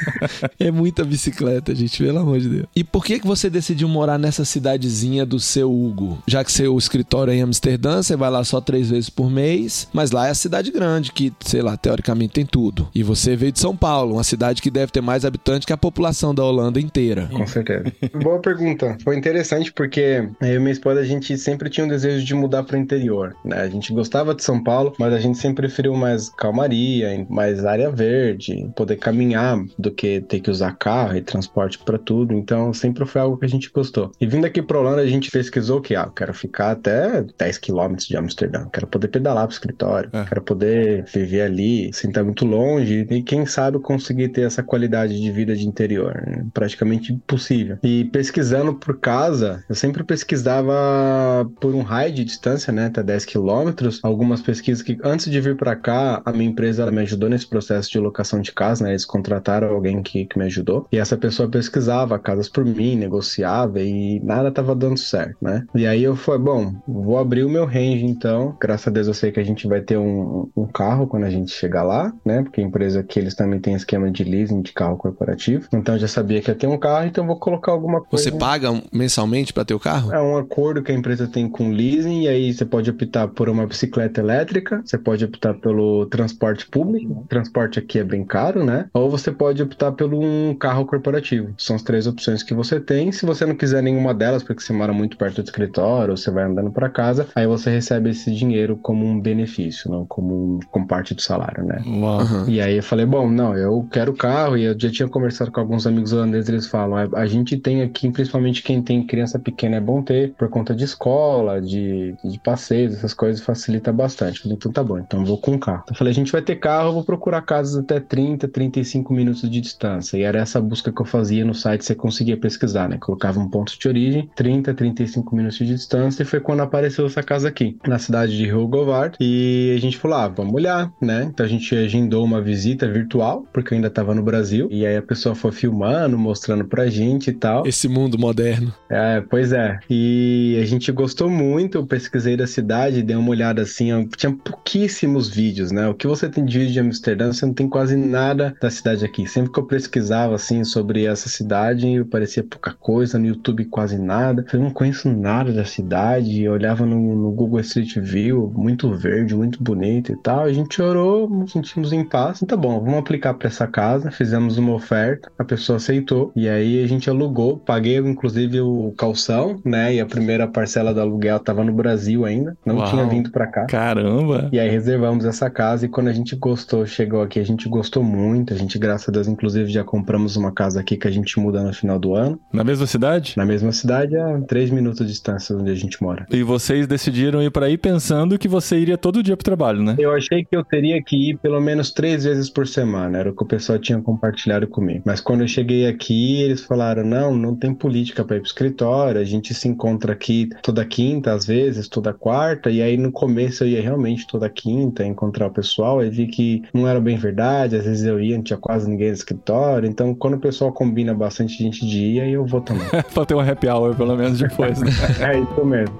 [laughs] é muita bicicleta, gente, pelo amor de Deus. E por que, que você decidiu morar nessa cidadezinha do seu Hugo? Já que seu escritório é em Amsterdã, você vai lá só três vezes por mês, mas lá é a cidade grande, que, sei lá, teoricamente tem tudo. E você veio de São Paulo, uma cidade que deve ter mais habitantes que a população da Holanda inteira. Com certeza. Boa pergunta. Foi interessante porque eu e minha esposa, a gente sempre tinha um desejo de mudar para o interior, né? A gente gostava de São Paulo, mas a gente sempre preferiu mais calmaria, mais área verde, poder caminhar do que ter que usar carro e transporte para tudo. Então, sempre foi algo que a gente gostou. E vindo aqui para Holanda, a gente pesquisou que, ah, eu quero ficar até 10 quilômetros de Amsterdã, quero poder pedalar pro escritório, é. quero poder viver ali, sem estar muito longe e quem sabe conseguir ter essa qualidade de vida de interior. Né? Praticamente impossível. E pesquisando por casa, eu sempre pesquisava por um raio de distância, né, até 10 quilômetros. Algumas pesquisas que antes de vir para cá, a minha empresa me ajudou nesse processo de locação de casa, né? Eles contrataram alguém que, que me ajudou. E essa pessoa pesquisava casas por mim, negociava e nada tava dando certo, né? E aí eu falei, bom, vou abrir o meu range então. Graças a Deus eu sei que a gente vai ter um, um carro quando a gente chegar lá, né? Porque a empresa aqui eles também tem esquema de leasing de carro corporativo. Então eu já sabia que ia ter um carro, então vou colocar alguma coisa. Você paga mensalmente para ter o carro? É um acordo que a empresa tem com leasing e aí você pode optar por uma bicicleta elétrica, você pode optar pelo transporte público, o transporte aqui é bem caro, né? Ou você pode optar pelo um carro corporativo. São as três opções que você tem. Se você não quiser nenhuma delas, porque você mora muito perto do escritório, ou você vai andando para casa, aí você recebe esse dinheiro como um benefício, não como, um, como parte do salário, né? Uhum. E aí eu falei, bom, não, eu quero carro, e eu já tinha conversado com alguns amigos holandeses, eles falam, a, a gente tem aqui, principalmente quem tem criança pequena, é bom ter, por conta de escola, de, de passeios, essas coisas facilita bastante. Falei, então tá bom, então vou com carro. Eu falei, a gente vai ter carro, eu vou procurar casas até 30, 35 minutos de distância. E era essa busca que eu fazia no site, você conseguia pesquisar, né? Colocava um ponto de origem, 30, 35 minutos de distância, e foi quando apareceu essa casa aqui, na cidade de Rio Govard. E a gente falou, ah, vamos olhar, né? Então a gente agendou uma visita virtual, porque eu ainda tava no Brasil. E aí a pessoa foi filmando, mostrando pra gente e tal. Esse mundo moderno. É, pois é. E a gente gostou muito, eu pesquisei da cidade, dei uma olhada assim, tinha pouquíssimos vídeos, né? O que você tem de vídeo de Amsterdã, você não tem quase nada da cidade aqui. Sempre que eu pesquisava assim sobre essa cidade, parecia pouca coisa, no YouTube quase nada. Eu não conheço nada da cidade, eu olhava no, no, Google Street View, muito verde, muito bonito e tal. A gente orou, nos sentimos em paz. Tá bom, vamos aplicar para essa casa. Fizemos uma oferta, a pessoa aceitou e aí a gente alugou. Paguei inclusive o calção, né? E a primeira parcela do aluguel tava no Brasil ainda, não Uau. tinha vindo para cá. Caramba! E aí reservamos essa casa e quando a gente gostou, chegou aqui, a gente gostou muito. A gente, graças a Deus, inclusive já compramos uma casa aqui que a gente muda no final do ano. Na mesma cidade? Na mesma cidade, a três minutos de distância onde a gente mora. E vocês decidiram ir para aí pensando que você iria todo dia pro trabalho, né? Eu achei que eu teria que ir pelo menos três vezes por semana, era o que o pessoal tinha compartilhado comigo. Mas quando eu cheguei aqui, eles falaram: não, não tem política para ir pro escritório, a gente se encontra aqui toda quinta, às vezes, toda quarta, e aí no começo eu ia realmente toda quinta encontrar o pessoal, aí vi que não era bem verdade, às vezes eu ia, não tinha quase ninguém no escritório, então quando o pessoal combina bastante gente de ir, aí eu vou também. [laughs] pra ter um happy hour pelo menos depois, né? [laughs] é isso mesmo.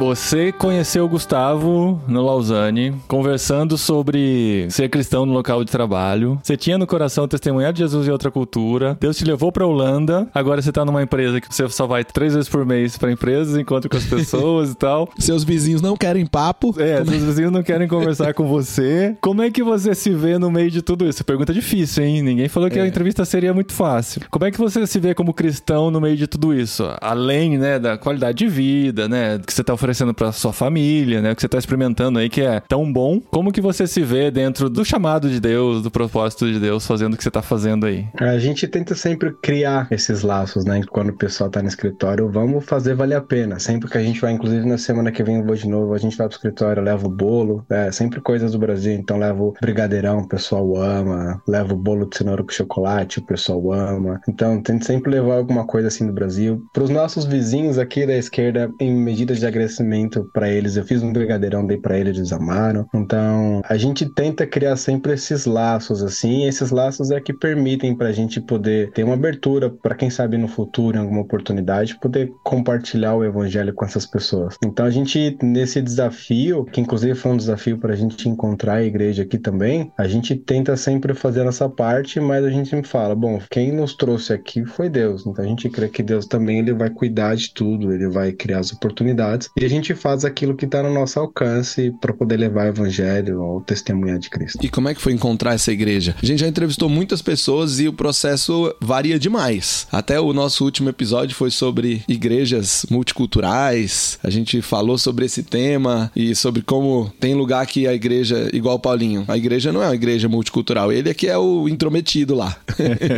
Você conheceu o Gustavo no Lausanne, conversando sobre ser cristão no local de trabalho. Você tinha no coração testemunhar de Jesus em outra cultura. Deus te levou pra Holanda. Agora você tá numa empresa que você só vai três vezes por mês pra empresa, encontra com as pessoas e tal. [laughs] Seus vizinhos não querem papo. É, seus vizinhos não querem conversar com você. Como é que você se vê no meio de tudo isso? Pergunta difícil, hein? Ninguém falou que é. a entrevista seria muito fácil. Como é que você se vê como cristão no meio de tudo isso? Além, né, da qualidade de vida, né, que você tá oferecendo oferecendo para sua família, né? O que você tá experimentando aí que é tão bom. Como que você se vê dentro do chamado de Deus, do propósito de Deus, fazendo o que você tá fazendo aí? A gente tenta sempre criar esses laços, né? Quando o pessoal tá no escritório, vamos fazer valer a pena. Sempre que a gente vai, inclusive na semana que vem eu vou de novo, a gente vai pro escritório, leva o bolo, é sempre coisas do Brasil, então leva o brigadeirão, o pessoal ama, leva o bolo de cenoura com chocolate, o pessoal ama. Então tento sempre levar alguma coisa assim do Brasil. Para os nossos vizinhos aqui da esquerda, em medidas de agradecimento para eles, eu fiz um brigadeirão, dei para eles, eles amaram. Então a gente tenta criar sempre esses laços assim, esses laços é que permitem para a gente poder ter uma abertura para quem sabe no futuro, em alguma oportunidade, poder compartilhar o evangelho com essas pessoas. Então a gente nesse desafio, que inclusive foi um desafio para a gente encontrar a igreja aqui também, a gente tenta sempre fazer essa parte, mas a gente sempre fala, bom, quem nos trouxe aqui foi Deus. Então a gente crê que Deus também ele vai cuidar de tudo, ele vai criar as oportunidades e a gente faz aquilo que está no nosso alcance para poder levar o evangelho ou testemunhar de Cristo. E como é que foi encontrar essa igreja? A gente já entrevistou muitas pessoas e o processo varia demais. Até o nosso último episódio foi sobre igrejas multiculturais. A gente falou sobre esse tema e sobre como tem lugar que a igreja, igual o Paulinho, a igreja não é uma igreja multicultural, ele é que é o intrometido lá.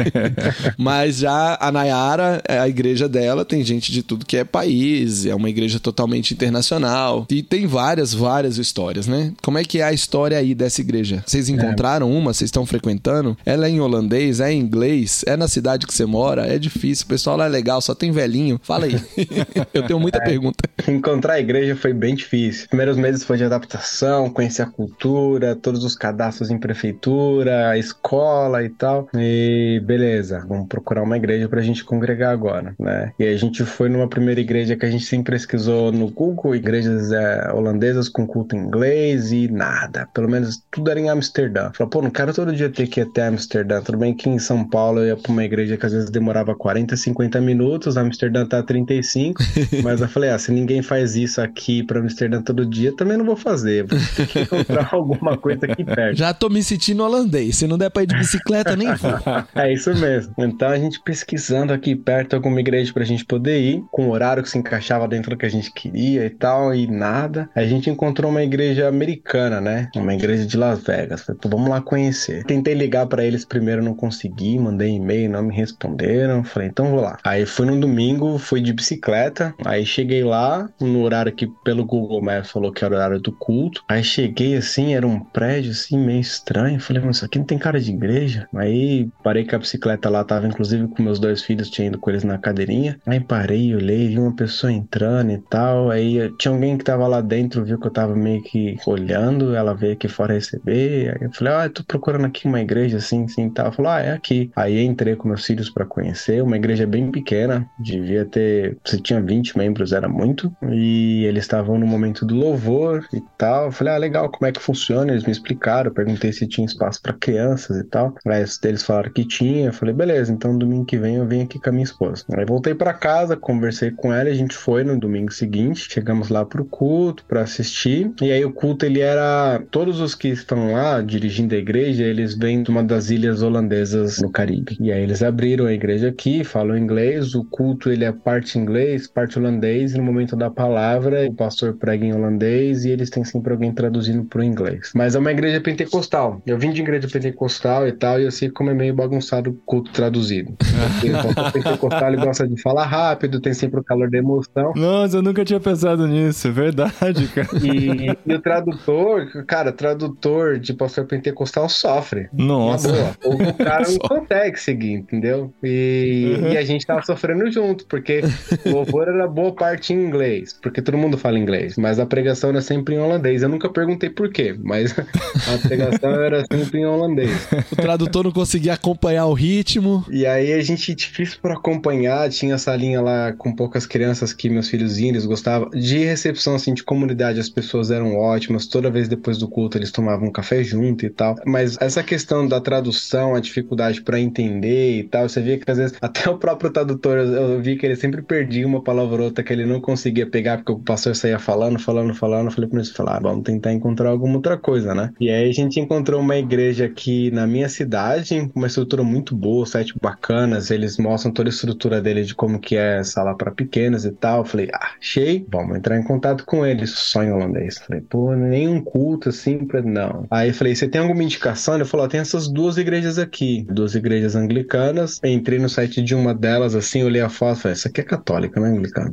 [laughs] Mas já a Nayara, a igreja dela tem gente de tudo que é país, é uma igreja totalmente internacional e tem várias, várias histórias, né? Como é que é a história aí dessa igreja? Vocês é. encontraram é. uma? Vocês estão frequentando? Ela é em holandês? É em inglês? É na cidade que você mora? É difícil, o pessoal lá é legal, só tem velhinho. Fala aí. [laughs] Eu tenho muita é. pergunta. Encontrar a igreja foi bem difícil. Primeiros meses foi de adaptação, conhecer a cultura, todos os cadastros em prefeitura, a escola e tal. E beleza, vamos procurar uma igreja pra gente congregar agora, né? E a gente foi numa primeira igreja que a gente sempre pesquisou no Google, igrejas é, holandesas com culto inglês e nada. Pelo menos tudo era em Amsterdã. Falei, pô, não quero todo dia ter que ir até Amsterdã. Tudo bem que em São Paulo eu ia pra uma igreja que às vezes demorava 40, 50 minutos, Amsterdã tá 35. [laughs] mas eu falei, ah, se ninguém faz isso aqui pra Amsterdã todo dia, também não vou fazer. Vou ter que encontrar [laughs] alguma coisa aqui perto. Já tô me sentindo holandês. Se não der pra ir de bicicleta, nem vou. [laughs] é isso mesmo. Então a gente pesquisando aqui perto alguma igreja pra gente poder ir, com o horário que se encaixava dentro do que a gente queria e tal, e nada. A gente encontrou uma igreja americana, né? Uma igreja de Las Vegas. Falei, vamos lá conhecer. Tentei ligar para eles primeiro, não consegui, mandei e-mail, não me responderam. Falei, então vou lá. Aí fui num domingo, fui de bicicleta. Aí cheguei lá, no horário que pelo Google Maps falou que era o horário do culto. Aí cheguei assim, era um prédio assim, meio estranho. Falei, mas isso aqui não tem cara de igreja. Aí parei com a bicicleta lá, tava inclusive com meus dois filhos, tinha ido com eles na cadeirinha. Aí parei, olhei, vi uma pessoa entrando e tal. Aí tinha alguém que tava lá dentro, viu que eu tava meio que olhando, ela veio aqui fora receber. Aí eu falei, ah, eu tô procurando aqui uma igreja assim, assim tal. Ela falou, ah, é aqui. Aí entrei com meus filhos para conhecer, uma igreja bem pequena, devia ter, se tinha 20 membros, era muito. E eles estavam no momento do louvor e tal. Eu falei, ah, legal, como é que funciona? Eles me explicaram, perguntei se tinha espaço para crianças e tal. Aí eles falaram que tinha. Eu falei, beleza, então domingo que vem eu venho aqui com a minha esposa. Aí voltei para casa, conversei com ela, a gente foi no domingo seguinte, chegamos lá pro culto para assistir. E aí o culto ele era todos os que estão lá dirigindo a igreja, eles vêm de uma das ilhas holandesas no Caribe. E aí eles abriram a igreja aqui, falam inglês, o culto ele é parte inglês, parte holandês, e no momento da palavra o pastor prega em holandês e eles têm sempre alguém traduzindo pro inglês. Mas é uma igreja pentecostal. Eu vim de igreja pentecostal e tal, e eu sei como é meio bagunçado o culto traduzido. [laughs] o pentecostal ele gosta de falar rápido, tem sempre o calor da emoção. Nossa, eu nunca tinha pensado nisso, é verdade, cara. E, e o tradutor, cara, tradutor de pastor pentecostal sofre. Nossa. O cara não [laughs] consegue seguir, entendeu? E, uhum. e a gente tava sofrendo junto, porque o louvor era boa parte em inglês, porque todo mundo fala inglês, mas a pregação era sempre em holandês. Eu nunca perguntei por quê, mas [laughs] a pregação era sempre em holandês. O tradutor não conseguia acompanhar o ritmo. E aí a gente, difícil para acompanhar, tinha essa linha lá com poucas crianças que meus filhos iam, eles gostavam. De recepção, assim, de comunidade, as pessoas eram ótimas, toda vez depois do culto eles tomavam café junto e tal. Mas essa questão da tradução, a dificuldade para entender e tal, você via que às vezes até o próprio tradutor, eu vi que ele sempre perdia uma palavra ou outra que ele não conseguia pegar porque o pastor saía falando, falando, falando. Eu falei para eles falar, ah, vamos tentar encontrar alguma outra coisa, né? E aí a gente encontrou uma igreja aqui na minha cidade, uma estrutura muito boa, sete bacanas, eles mostram toda a estrutura dele de como que é sala para pequenas e tal. Eu falei, ah, achei, vamos como? Entrar em contato com eles só em holandês. Falei, pô, nenhum culto assim, pra... não. Aí falei, você tem alguma indicação? Ele falou, tem essas duas igrejas aqui, duas igrejas anglicanas. Entrei no site de uma delas, assim, olhei a foto, falei, essa aqui é católica, não [laughs] é anglicana?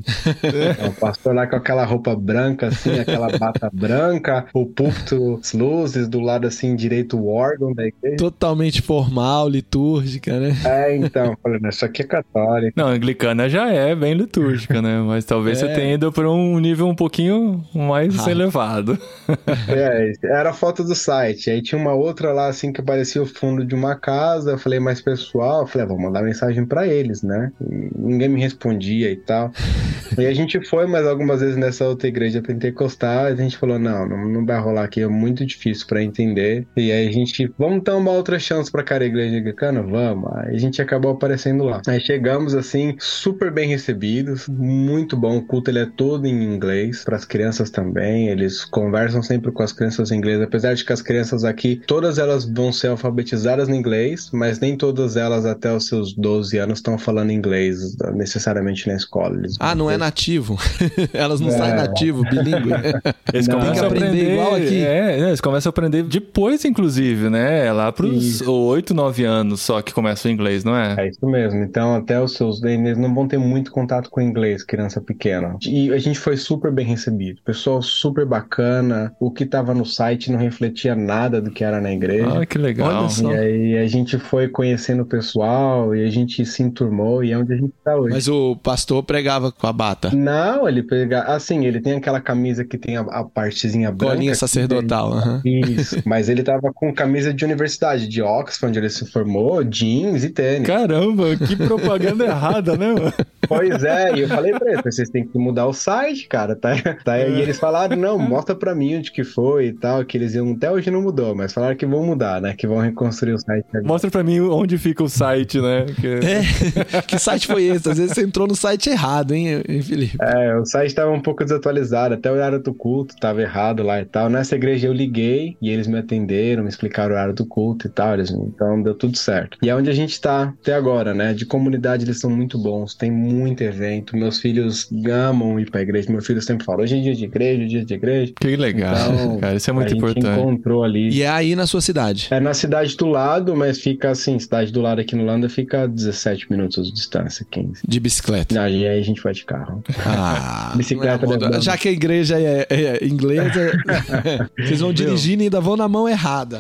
é o pastor lá com aquela roupa branca, assim, aquela bata [laughs] branca, o púlpito, as luzes, do lado, assim, direito o órgão da igreja. Totalmente formal, litúrgica, né? É, então, falei, isso aqui é católica. Não, anglicana já é bem litúrgica, né? Mas talvez é. você tenha ido para um nível um pouquinho mais ah. elevado. [laughs] É, era a foto do site. Aí tinha uma outra lá, assim, que parecia o fundo de uma casa. Eu falei, mais pessoal, eu falei, ah, vou mandar mensagem para eles, né? E ninguém me respondia e tal. e a gente foi, mas algumas vezes nessa outra igreja pentecostal, a gente falou, não, não, não vai rolar aqui, é muito difícil para entender. E aí a gente, vamos dar uma outra chance pra cara igreja anglicana? Vamos. Aí a gente acabou aparecendo lá. Aí chegamos, assim, super bem recebidos, muito bom. O culto ele é todo em inglês, para as crianças também. Eles conversam sempre com as crianças em inglês, apesar de que as crianças aqui, todas elas vão ser alfabetizadas em inglês, mas nem todas elas até os seus 12 anos estão falando inglês necessariamente na escola. Eles ah, não é nativo. [laughs] elas não é. saem nativo, bilíngue. [laughs] Eles não, começam a aprender, aprender igual aqui. É, eles começam a aprender depois, inclusive, né? É lá pros 8, 9 anos só que começa o inglês, não é? É isso mesmo. Então, até os seus eles não vão ter muito contato com o inglês, criança pequena. E a gente foi super bem recebido. Pessoal super bacana. O que tava no site não refletia nada do que era na igreja. Ah, que legal. E aí a gente foi conhecendo o pessoal e a gente se enturmou e é onde a gente tá hoje. Mas o pastor pregava com a bata? Não, ele pregava. Assim, ele tem aquela camisa que tem a, a partezinha branca. Colinha sacerdotal. Uhum. Isso. [laughs] Mas ele tava com camisa de universidade, de Oxford, onde ele se formou, jeans e tênis. Caramba, que propaganda errada, né, mano? Pois é, e eu falei pra eles, vocês têm que mudar o site, cara, tá? [laughs] tá? E eles falaram, não, [laughs] mostra pra mim onde que foi e tal, que eles iam, até hoje não mudou, mas falaram que vão mudar, né, que vão reconstruir o site. Agora. Mostra pra mim onde fica o site, né? Que... [laughs] É, que site foi esse? Às vezes você entrou no site errado, hein, Felipe? É, o site tava um pouco desatualizado, até o horário do culto tava errado lá e tal. Nessa igreja eu liguei e eles me atenderam, me explicaram o horário do culto e tal, eles, então deu tudo certo. E é onde a gente tá até agora, né, de comunidade eles são muito bons, tem muito evento, meus filhos amam ir pra igreja, meu filho sempre fala, hoje é dia de igreja, dia de igreja. Que legal, então, cara, isso é muito a importante. Gente encontrou ali. E é aí na sua cidade? É na cidade do lado, mas fica assim, cidade do lado aqui no Landa fica 17 minutos de distância, 15. De bicicleta? Não, e aí a gente vai de carro. Ah, [laughs] bicicleta é Já que a igreja é, é inglesa, [laughs] vocês vão dirigindo e ainda vão na mão errada.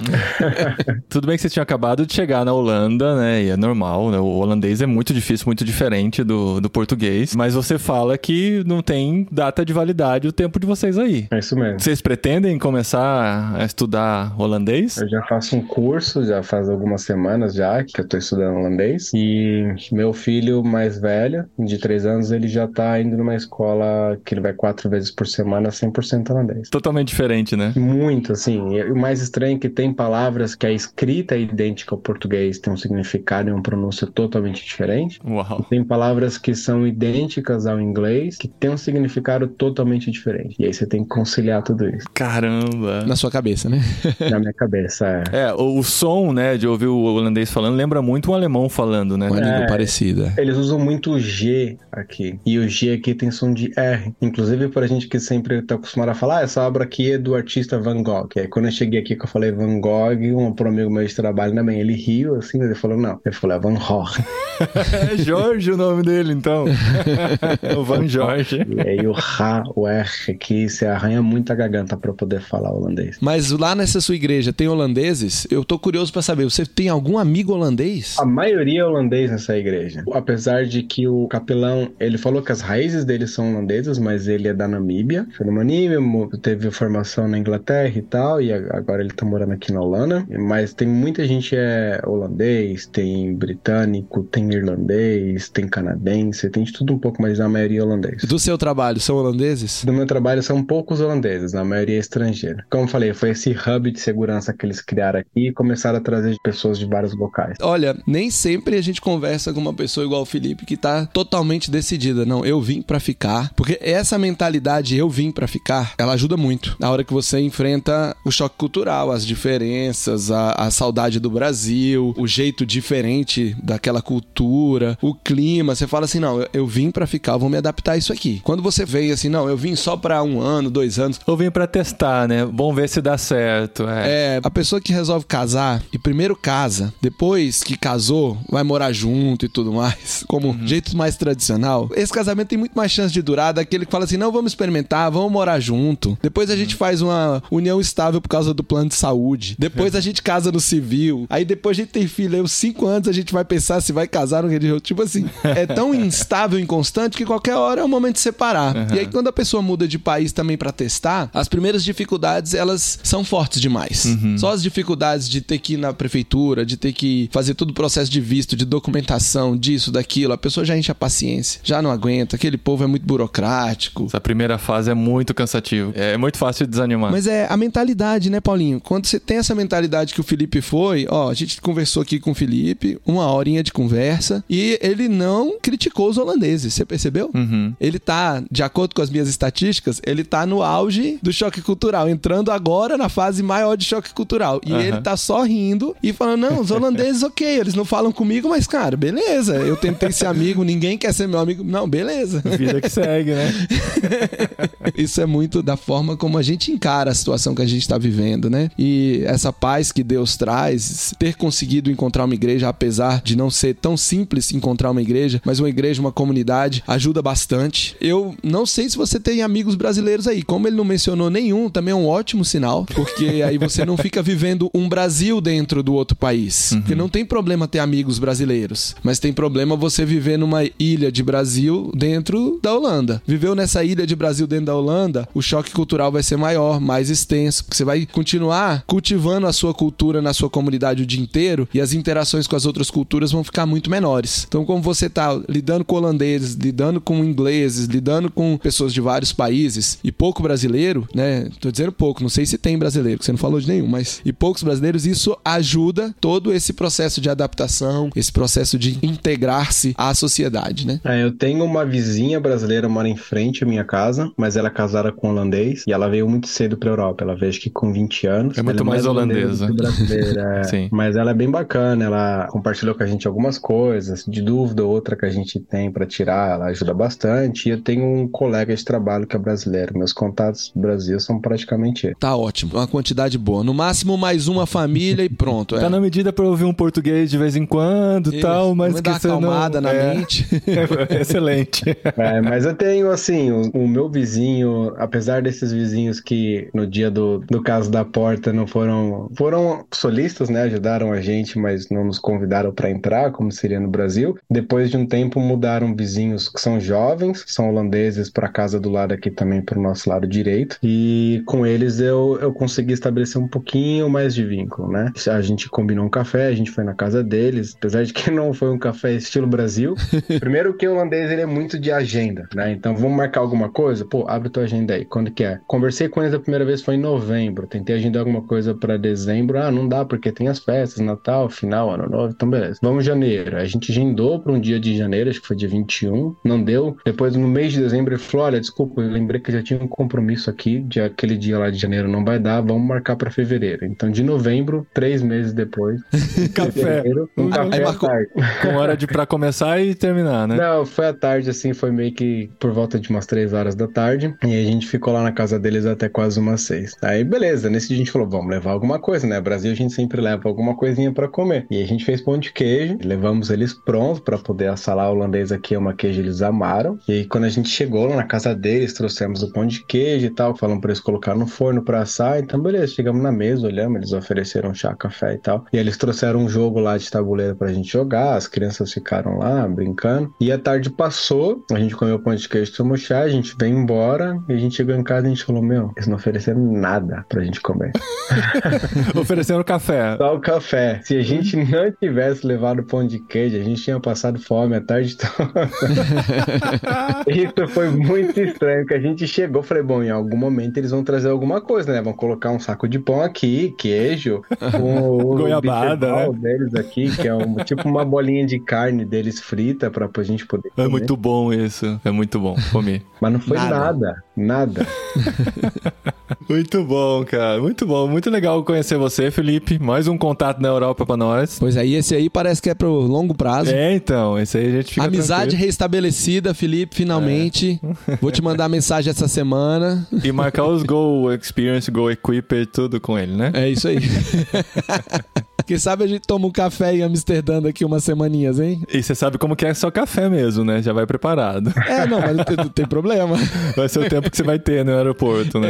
[laughs] Tudo bem que vocês tinham acabado de chegar na Holanda, né? E é normal, né? O holandês é muito difícil, muito diferente do, do português. Mas você fala que não tem data de validade o tempo de vocês aí. É isso mesmo. Vocês pretendem começar a estudar holandês? Eu já faço um curso, já faz algumas semanas já que eu tô estudando holandês. E meu filho mais velho, de três anos, ele já tá indo numa escola que ele vai quatro vezes por semana, 100% holandês. Totalmente diferente, né? Muito, assim. o mais estranho é que tem palavras que a escrita é idêntica ao português, tem um significado e uma pronúncia totalmente diferente. Uau. E tem palavras que são idênticas ao inglês, que tem um significado totalmente diferente. E aí você tem que conciliar tudo isso. Caramba! Na sua cabeça, né? [laughs] Na minha cabeça, é. É, o, o, som, né, de ouvir o holandês falando, lembra muito um alemão falando, né? Uma língua é, parecida. Eles usam muito o G aqui. E o G aqui tem som de R. Inclusive, pra gente que sempre tá acostumado a falar, ah, essa obra aqui é do artista Van Gogh. E aí, quando eu cheguei aqui que eu falei Van Gogh, um pro amigo meu de trabalho também, ele riu assim, ele falou, não. Ele falou, é Van Gogh. [laughs] é Jorge o nome dele, então. [laughs] o Van Jorge. E aí o Ra, o R aqui, você arranha muito a garganta para poder falar holandês. Mas lá nessa sua igreja tem holandeses? Eu tô curioso para saber, você tem algum amigo holandês? A maioria é holandês nessa igreja. Apesar de que o capelão, ele falou que as raízes dele são holandesas, mas ele é da Namíbia. Foi no Namíbia, teve formação na Inglaterra e tal, e agora ele tá morando aqui na Holanda. Mas tem muita gente é holandês, tem britânico, tem irlandês, tem canadense, tem de tudo um pouco, mas a maioria é holandês. Do seu trabalho, são holandeses? Do meu trabalho são poucos holandeses, na maioria é estrangeira. Como eu falei, foi esse hub de segurança que eles criaram aqui e começaram a trazer pessoas de vários locais. Olha, nem sempre a gente conversa com uma pessoa igual o Felipe que tá totalmente decidida. Não, eu vim para ficar. Porque essa mentalidade, eu vim para ficar, ela ajuda muito. Na hora que você enfrenta o choque cultural, as diferenças, a, a saudade do Brasil, o jeito diferente daquela cultura, o clima. Você fala assim: assim, não, eu, eu vim para ficar, eu vou me adaptar a isso aqui. Quando você veio assim, não, eu vim só para um ano, dois anos. Eu vim para testar, né? Vamos ver se dá certo. É. é, a pessoa que resolve casar e primeiro casa, depois que casou, vai morar junto e tudo mais, [laughs] como uhum. jeito mais tradicional. Esse casamento tem muito mais chance de durar daquele que fala assim, não, vamos experimentar, vamos morar junto. Depois a gente faz uma união estável por causa do plano de saúde. Depois a [laughs] gente casa no civil. Aí depois a gente tem filho. Aí, uns cinco anos a gente vai pensar se vai casar no religioso. Tipo assim, [laughs] é tão instável e inconstante que qualquer hora é o momento de Uhum. E aí quando a pessoa muda de país também para testar, as primeiras dificuldades elas são fortes demais. Uhum. Só as dificuldades de ter que ir na prefeitura, de ter que fazer todo o processo de visto, de documentação, disso, daquilo. A pessoa já enche a paciência, já não aguenta. Aquele povo é muito burocrático. Essa primeira fase é muito cansativo. É muito fácil de desanimar. Mas é a mentalidade, né, Paulinho? Quando você tem essa mentalidade que o Felipe foi, ó, a gente conversou aqui com o Felipe, uma horinha de conversa, e ele não criticou os holandeses, você percebeu? Uhum. Ele tá, de acordo com as minhas estatísticas, ele tá no auge do choque cultural, entrando agora na fase maior de choque cultural. E uhum. ele tá só rindo e falando: não, os holandeses, ok, eles não falam comigo, mas, cara, beleza, eu tentei ser amigo, ninguém quer ser meu amigo. Não, beleza. Vida que segue, né? [laughs] Isso é muito da forma como a gente encara a situação que a gente está vivendo, né? E essa paz que Deus traz, ter conseguido encontrar uma igreja, apesar de não ser tão simples encontrar uma igreja, mas uma igreja, uma comunidade, ajuda bastante. Eu não sei se você tem amigos brasileiros aí. Como ele não mencionou nenhum, também é um ótimo sinal, porque [laughs] aí você não fica vivendo um Brasil dentro do outro país. Uhum. Porque não tem problema ter amigos brasileiros, mas tem problema você viver numa ilha de Brasil dentro da Holanda. Viveu nessa ilha de Brasil dentro da Holanda, o choque cultural vai ser maior, mais extenso, porque você vai continuar cultivando a sua cultura na sua comunidade o dia inteiro e as interações com as outras culturas vão ficar muito menores. Então, como você está lidando com holandeses, lidando com ingleses, lidando com pessoas de vários países e pouco brasileiro, né? Tô dizendo pouco, não sei se tem brasileiro, que você não falou de nenhum, mas e poucos brasileiros, isso ajuda todo esse processo de adaptação, esse processo de integrar-se à sociedade, né? É, eu tenho uma vizinha brasileira mora em frente à minha casa, mas ela é casada com um holandês e ela veio muito cedo para Europa. Ela veio acho que com 20 anos. É muito é mais, mais holandesa. Brasileira, [laughs] é. Sim. Mas ela é bem bacana, ela compartilhou com a gente algumas coisas, de dúvida ou outra que a gente tem para tirar, ela ajuda bastante. E eu tenho um colega de trabalho que é brasileiro. Meus contatos do Brasil são praticamente ele. Tá ótimo, uma quantidade boa. No máximo mais uma família e pronto. É. Tá na medida para ouvir um português de vez em quando e tal, mas que você não... na é. mente. [laughs] excelente. É, mas eu tenho assim, o, o, meu vizinho, apesar desses vizinhos que no dia do, do caso da porta não foram foram solistas, né, ajudaram a gente, mas não nos convidaram para entrar, como seria no Brasil. Depois de um tempo mudaram vizinhos que são jovens, são holandeses para casa do lado aqui também para o nosso lado direito. E com eles eu, eu consegui estabelecer um pouquinho mais de vínculo, né? A gente combinou um café, a gente foi na casa deles, apesar de que [laughs] não foi um café estilo Brasil. [laughs] Primeiro que o holandês ele é muito de agenda, né? Então vamos marcar alguma coisa? Pô, abre tua agenda aí. Quando que é? Conversei com eles a primeira vez foi em novembro. Tentei agendar alguma coisa para dezembro. Ah, não dá porque tem as festas, Natal, final, Ano Novo. Então beleza. Vamos janeiro. A gente agendou para um dia de janeiro, acho que foi dia 21. Não deu. Depois no mês de dezembro ele falou: "Olha, desculpa, eu lembrei que já tinha um compromisso aqui, de aquele dia lá de janeiro não vai dar, vamos marcar para fevereiro". Então de novembro, três meses depois, [laughs] café. Fevereiro, um café à tarde. Com hora de para começar e terminar, né? Não, foi à tarde assim, foi meio que por volta de umas três horas da tarde. E a gente ficou lá na casa deles até quase umas seis. Aí, beleza. Nesse dia a gente falou, vamos levar alguma coisa, né? Brasil a gente sempre leva alguma coisinha para comer. E a gente fez pão de queijo, levamos eles prontos para poder. O holandês aqui é uma queijo, eles amaram. E aí, quando a gente chegou lá na casa deles, trouxemos o pão de queijo e tal. Falamos pra eles colocar no forno pra assar. Então, beleza. Chegamos na mesa, olhamos, eles ofereceram chá, café e tal. E eles trouxeram um jogo lá de tabuleiro pra gente jogar. As crianças ficaram lá brincando. E a tarde passou, a gente comeu pão de queijo, tomou chá, a gente veio embora. E a gente chegou em casa e a gente falou: Meu, eles não ofereceram nada pra gente comer. [laughs] ofereceram café. Só o café. Se a gente não tivesse levado pão de queijo, a gente tinha passado fome a tarde toda. [laughs] [laughs] Isso foi muito estranho, que a gente chegou, falei, bom, em algum momento eles vão trazer alguma coisa, né? Vão colocar um saco de pão aqui, queijo, o [laughs] goiabada, né? deles aqui, que é um, [laughs] tipo uma bolinha de carne deles frita para a gente poder comer. É muito bom isso, é muito bom comer. Mas não foi nada, nada. nada. [laughs] Muito bom, cara. Muito bom. Muito legal conhecer você, Felipe. Mais um contato na Europa pra nós. Pois aí, esse aí parece que é pro longo prazo. É, então. Esse aí a gente fica Amizade tranquilo. restabelecida, Felipe, finalmente. Vou te mandar mensagem essa semana. E marcar os Go Experience, Go Equiper, tudo com ele, né? É isso aí. [laughs] Quem sabe a gente toma um café em Amsterdã daqui umas semaninhas, hein? E você sabe como que é só café mesmo, né? Já vai preparado. É, não, mas não tem, não tem problema. [laughs] Vai ser o tempo que você vai ter no aeroporto, né?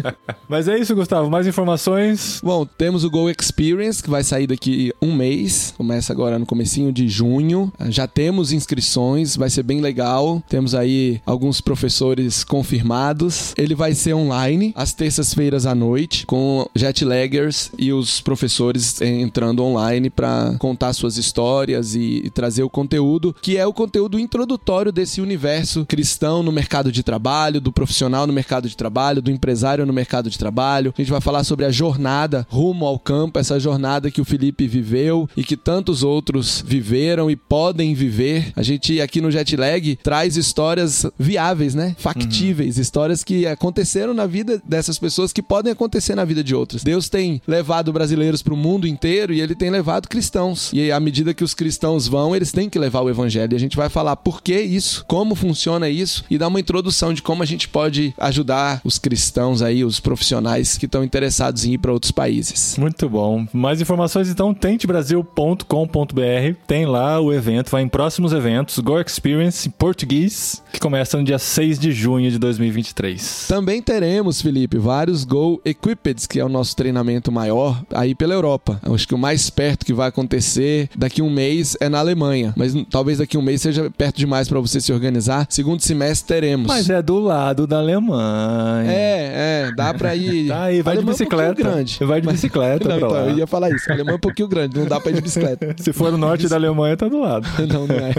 [laughs] Mas é isso, Gustavo. Mais informações. Bom, temos o Go Experience, que vai sair daqui um mês. Começa agora no comecinho de junho. Já temos inscrições, vai ser bem legal. Temos aí alguns professores confirmados. Ele vai ser online, às terças-feiras à noite, com jetlaggers e os professores entrando online para contar suas histórias e, e trazer o conteúdo, que é o conteúdo introdutório desse universo cristão no mercado de trabalho, do profissional no mercado de trabalho, do empresário no mercado de trabalho. A gente vai falar sobre a jornada rumo ao campo, essa jornada que o Felipe viveu e que tantos outros viveram e podem viver. A gente aqui no Jetlag traz histórias viáveis, né? Factíveis, histórias que aconteceram na vida dessas pessoas que podem acontecer na vida de outras. Deus tem levado brasileiros para o mundo inteiro e ele tem levado cristãos. E à medida que os cristãos vão, eles têm que levar o evangelho. E a gente vai falar por que isso, como funciona isso e dar uma introdução de como a gente pode ajudar os cristãos aí, os profissionais que estão interessados em ir para outros países. Muito bom. Mais informações, então, tentebrasil.com.br. Tem lá o evento, vai em próximos eventos. Go Experience em português, que começa no dia 6 de junho de 2023. Também teremos, Felipe, vários Go Equipped, que é o nosso treinamento maior aí pela Europa. Acho que o mais perto que vai acontecer daqui um mês é na Alemanha, mas talvez daqui a um mês seja perto demais para você se organizar. Segundo semestre teremos. Mas é do lado da Alemanha. É, é, dá pra ir. [laughs] Tá aí, vai de Alemanha é um bicicleta. grande. Vai de Mas- bicicleta Não, pra então, eu ia falar isso. A Alemanha é um pouquinho grande, não dá pra ir de bicicleta. [laughs] Se for no norte da Alemanha, tá do lado. [laughs] Não, não é.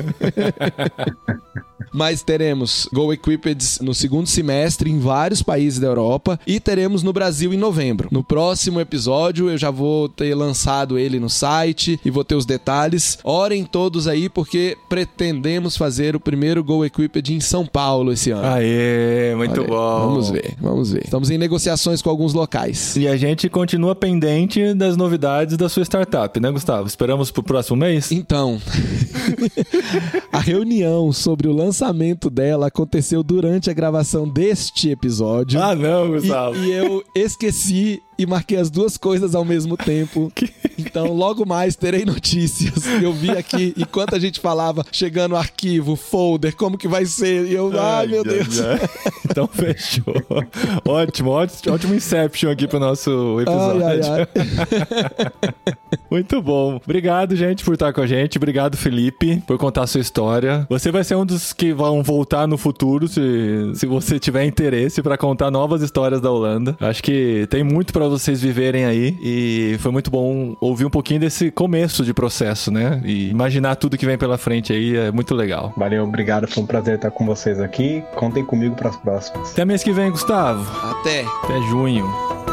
Mas teremos Go Equipped no segundo semestre em vários países da Europa e teremos no Brasil em novembro. No próximo episódio eu já vou ter lançado ele no site e vou ter os detalhes. Orem todos aí porque pretendemos fazer o primeiro Go Equipped em São Paulo esse ano. Aê, muito Olha bom. Vamos ver, vamos ver. Estamos em negociações com alguns locais. E a gente continua pendente das novidades da sua startup, né, Gustavo? Esperamos pro próximo mês? Então, [laughs] a reunião sobre o lançamento dela aconteceu durante a gravação deste episódio. Ah, não, E, Gustavo. e eu esqueci e marquei as duas coisas ao mesmo tempo. [laughs] Então, logo mais terei notícias. Eu vi aqui, [laughs] enquanto a gente falava, chegando arquivo, folder, como que vai ser. E eu, ai, meu Deus. ai. [laughs] Então fechou. ótimo, ótimo, ótimo Inception aqui pro nosso episódio. Ai, ai, ai. Muito bom. Obrigado, gente, por estar com a gente. Obrigado, Felipe, por contar a sua história. Você vai ser um dos que vão voltar no futuro, se, se você tiver interesse, para contar novas histórias da Holanda. Acho que tem muito para vocês viverem aí e foi muito bom ouvir um pouquinho desse começo de processo, né? E imaginar tudo que vem pela frente aí é muito legal. Valeu, obrigado. Foi um prazer estar com vocês aqui. Contem comigo para as próximas. Até mês que vem, Gustavo. Até. Até junho.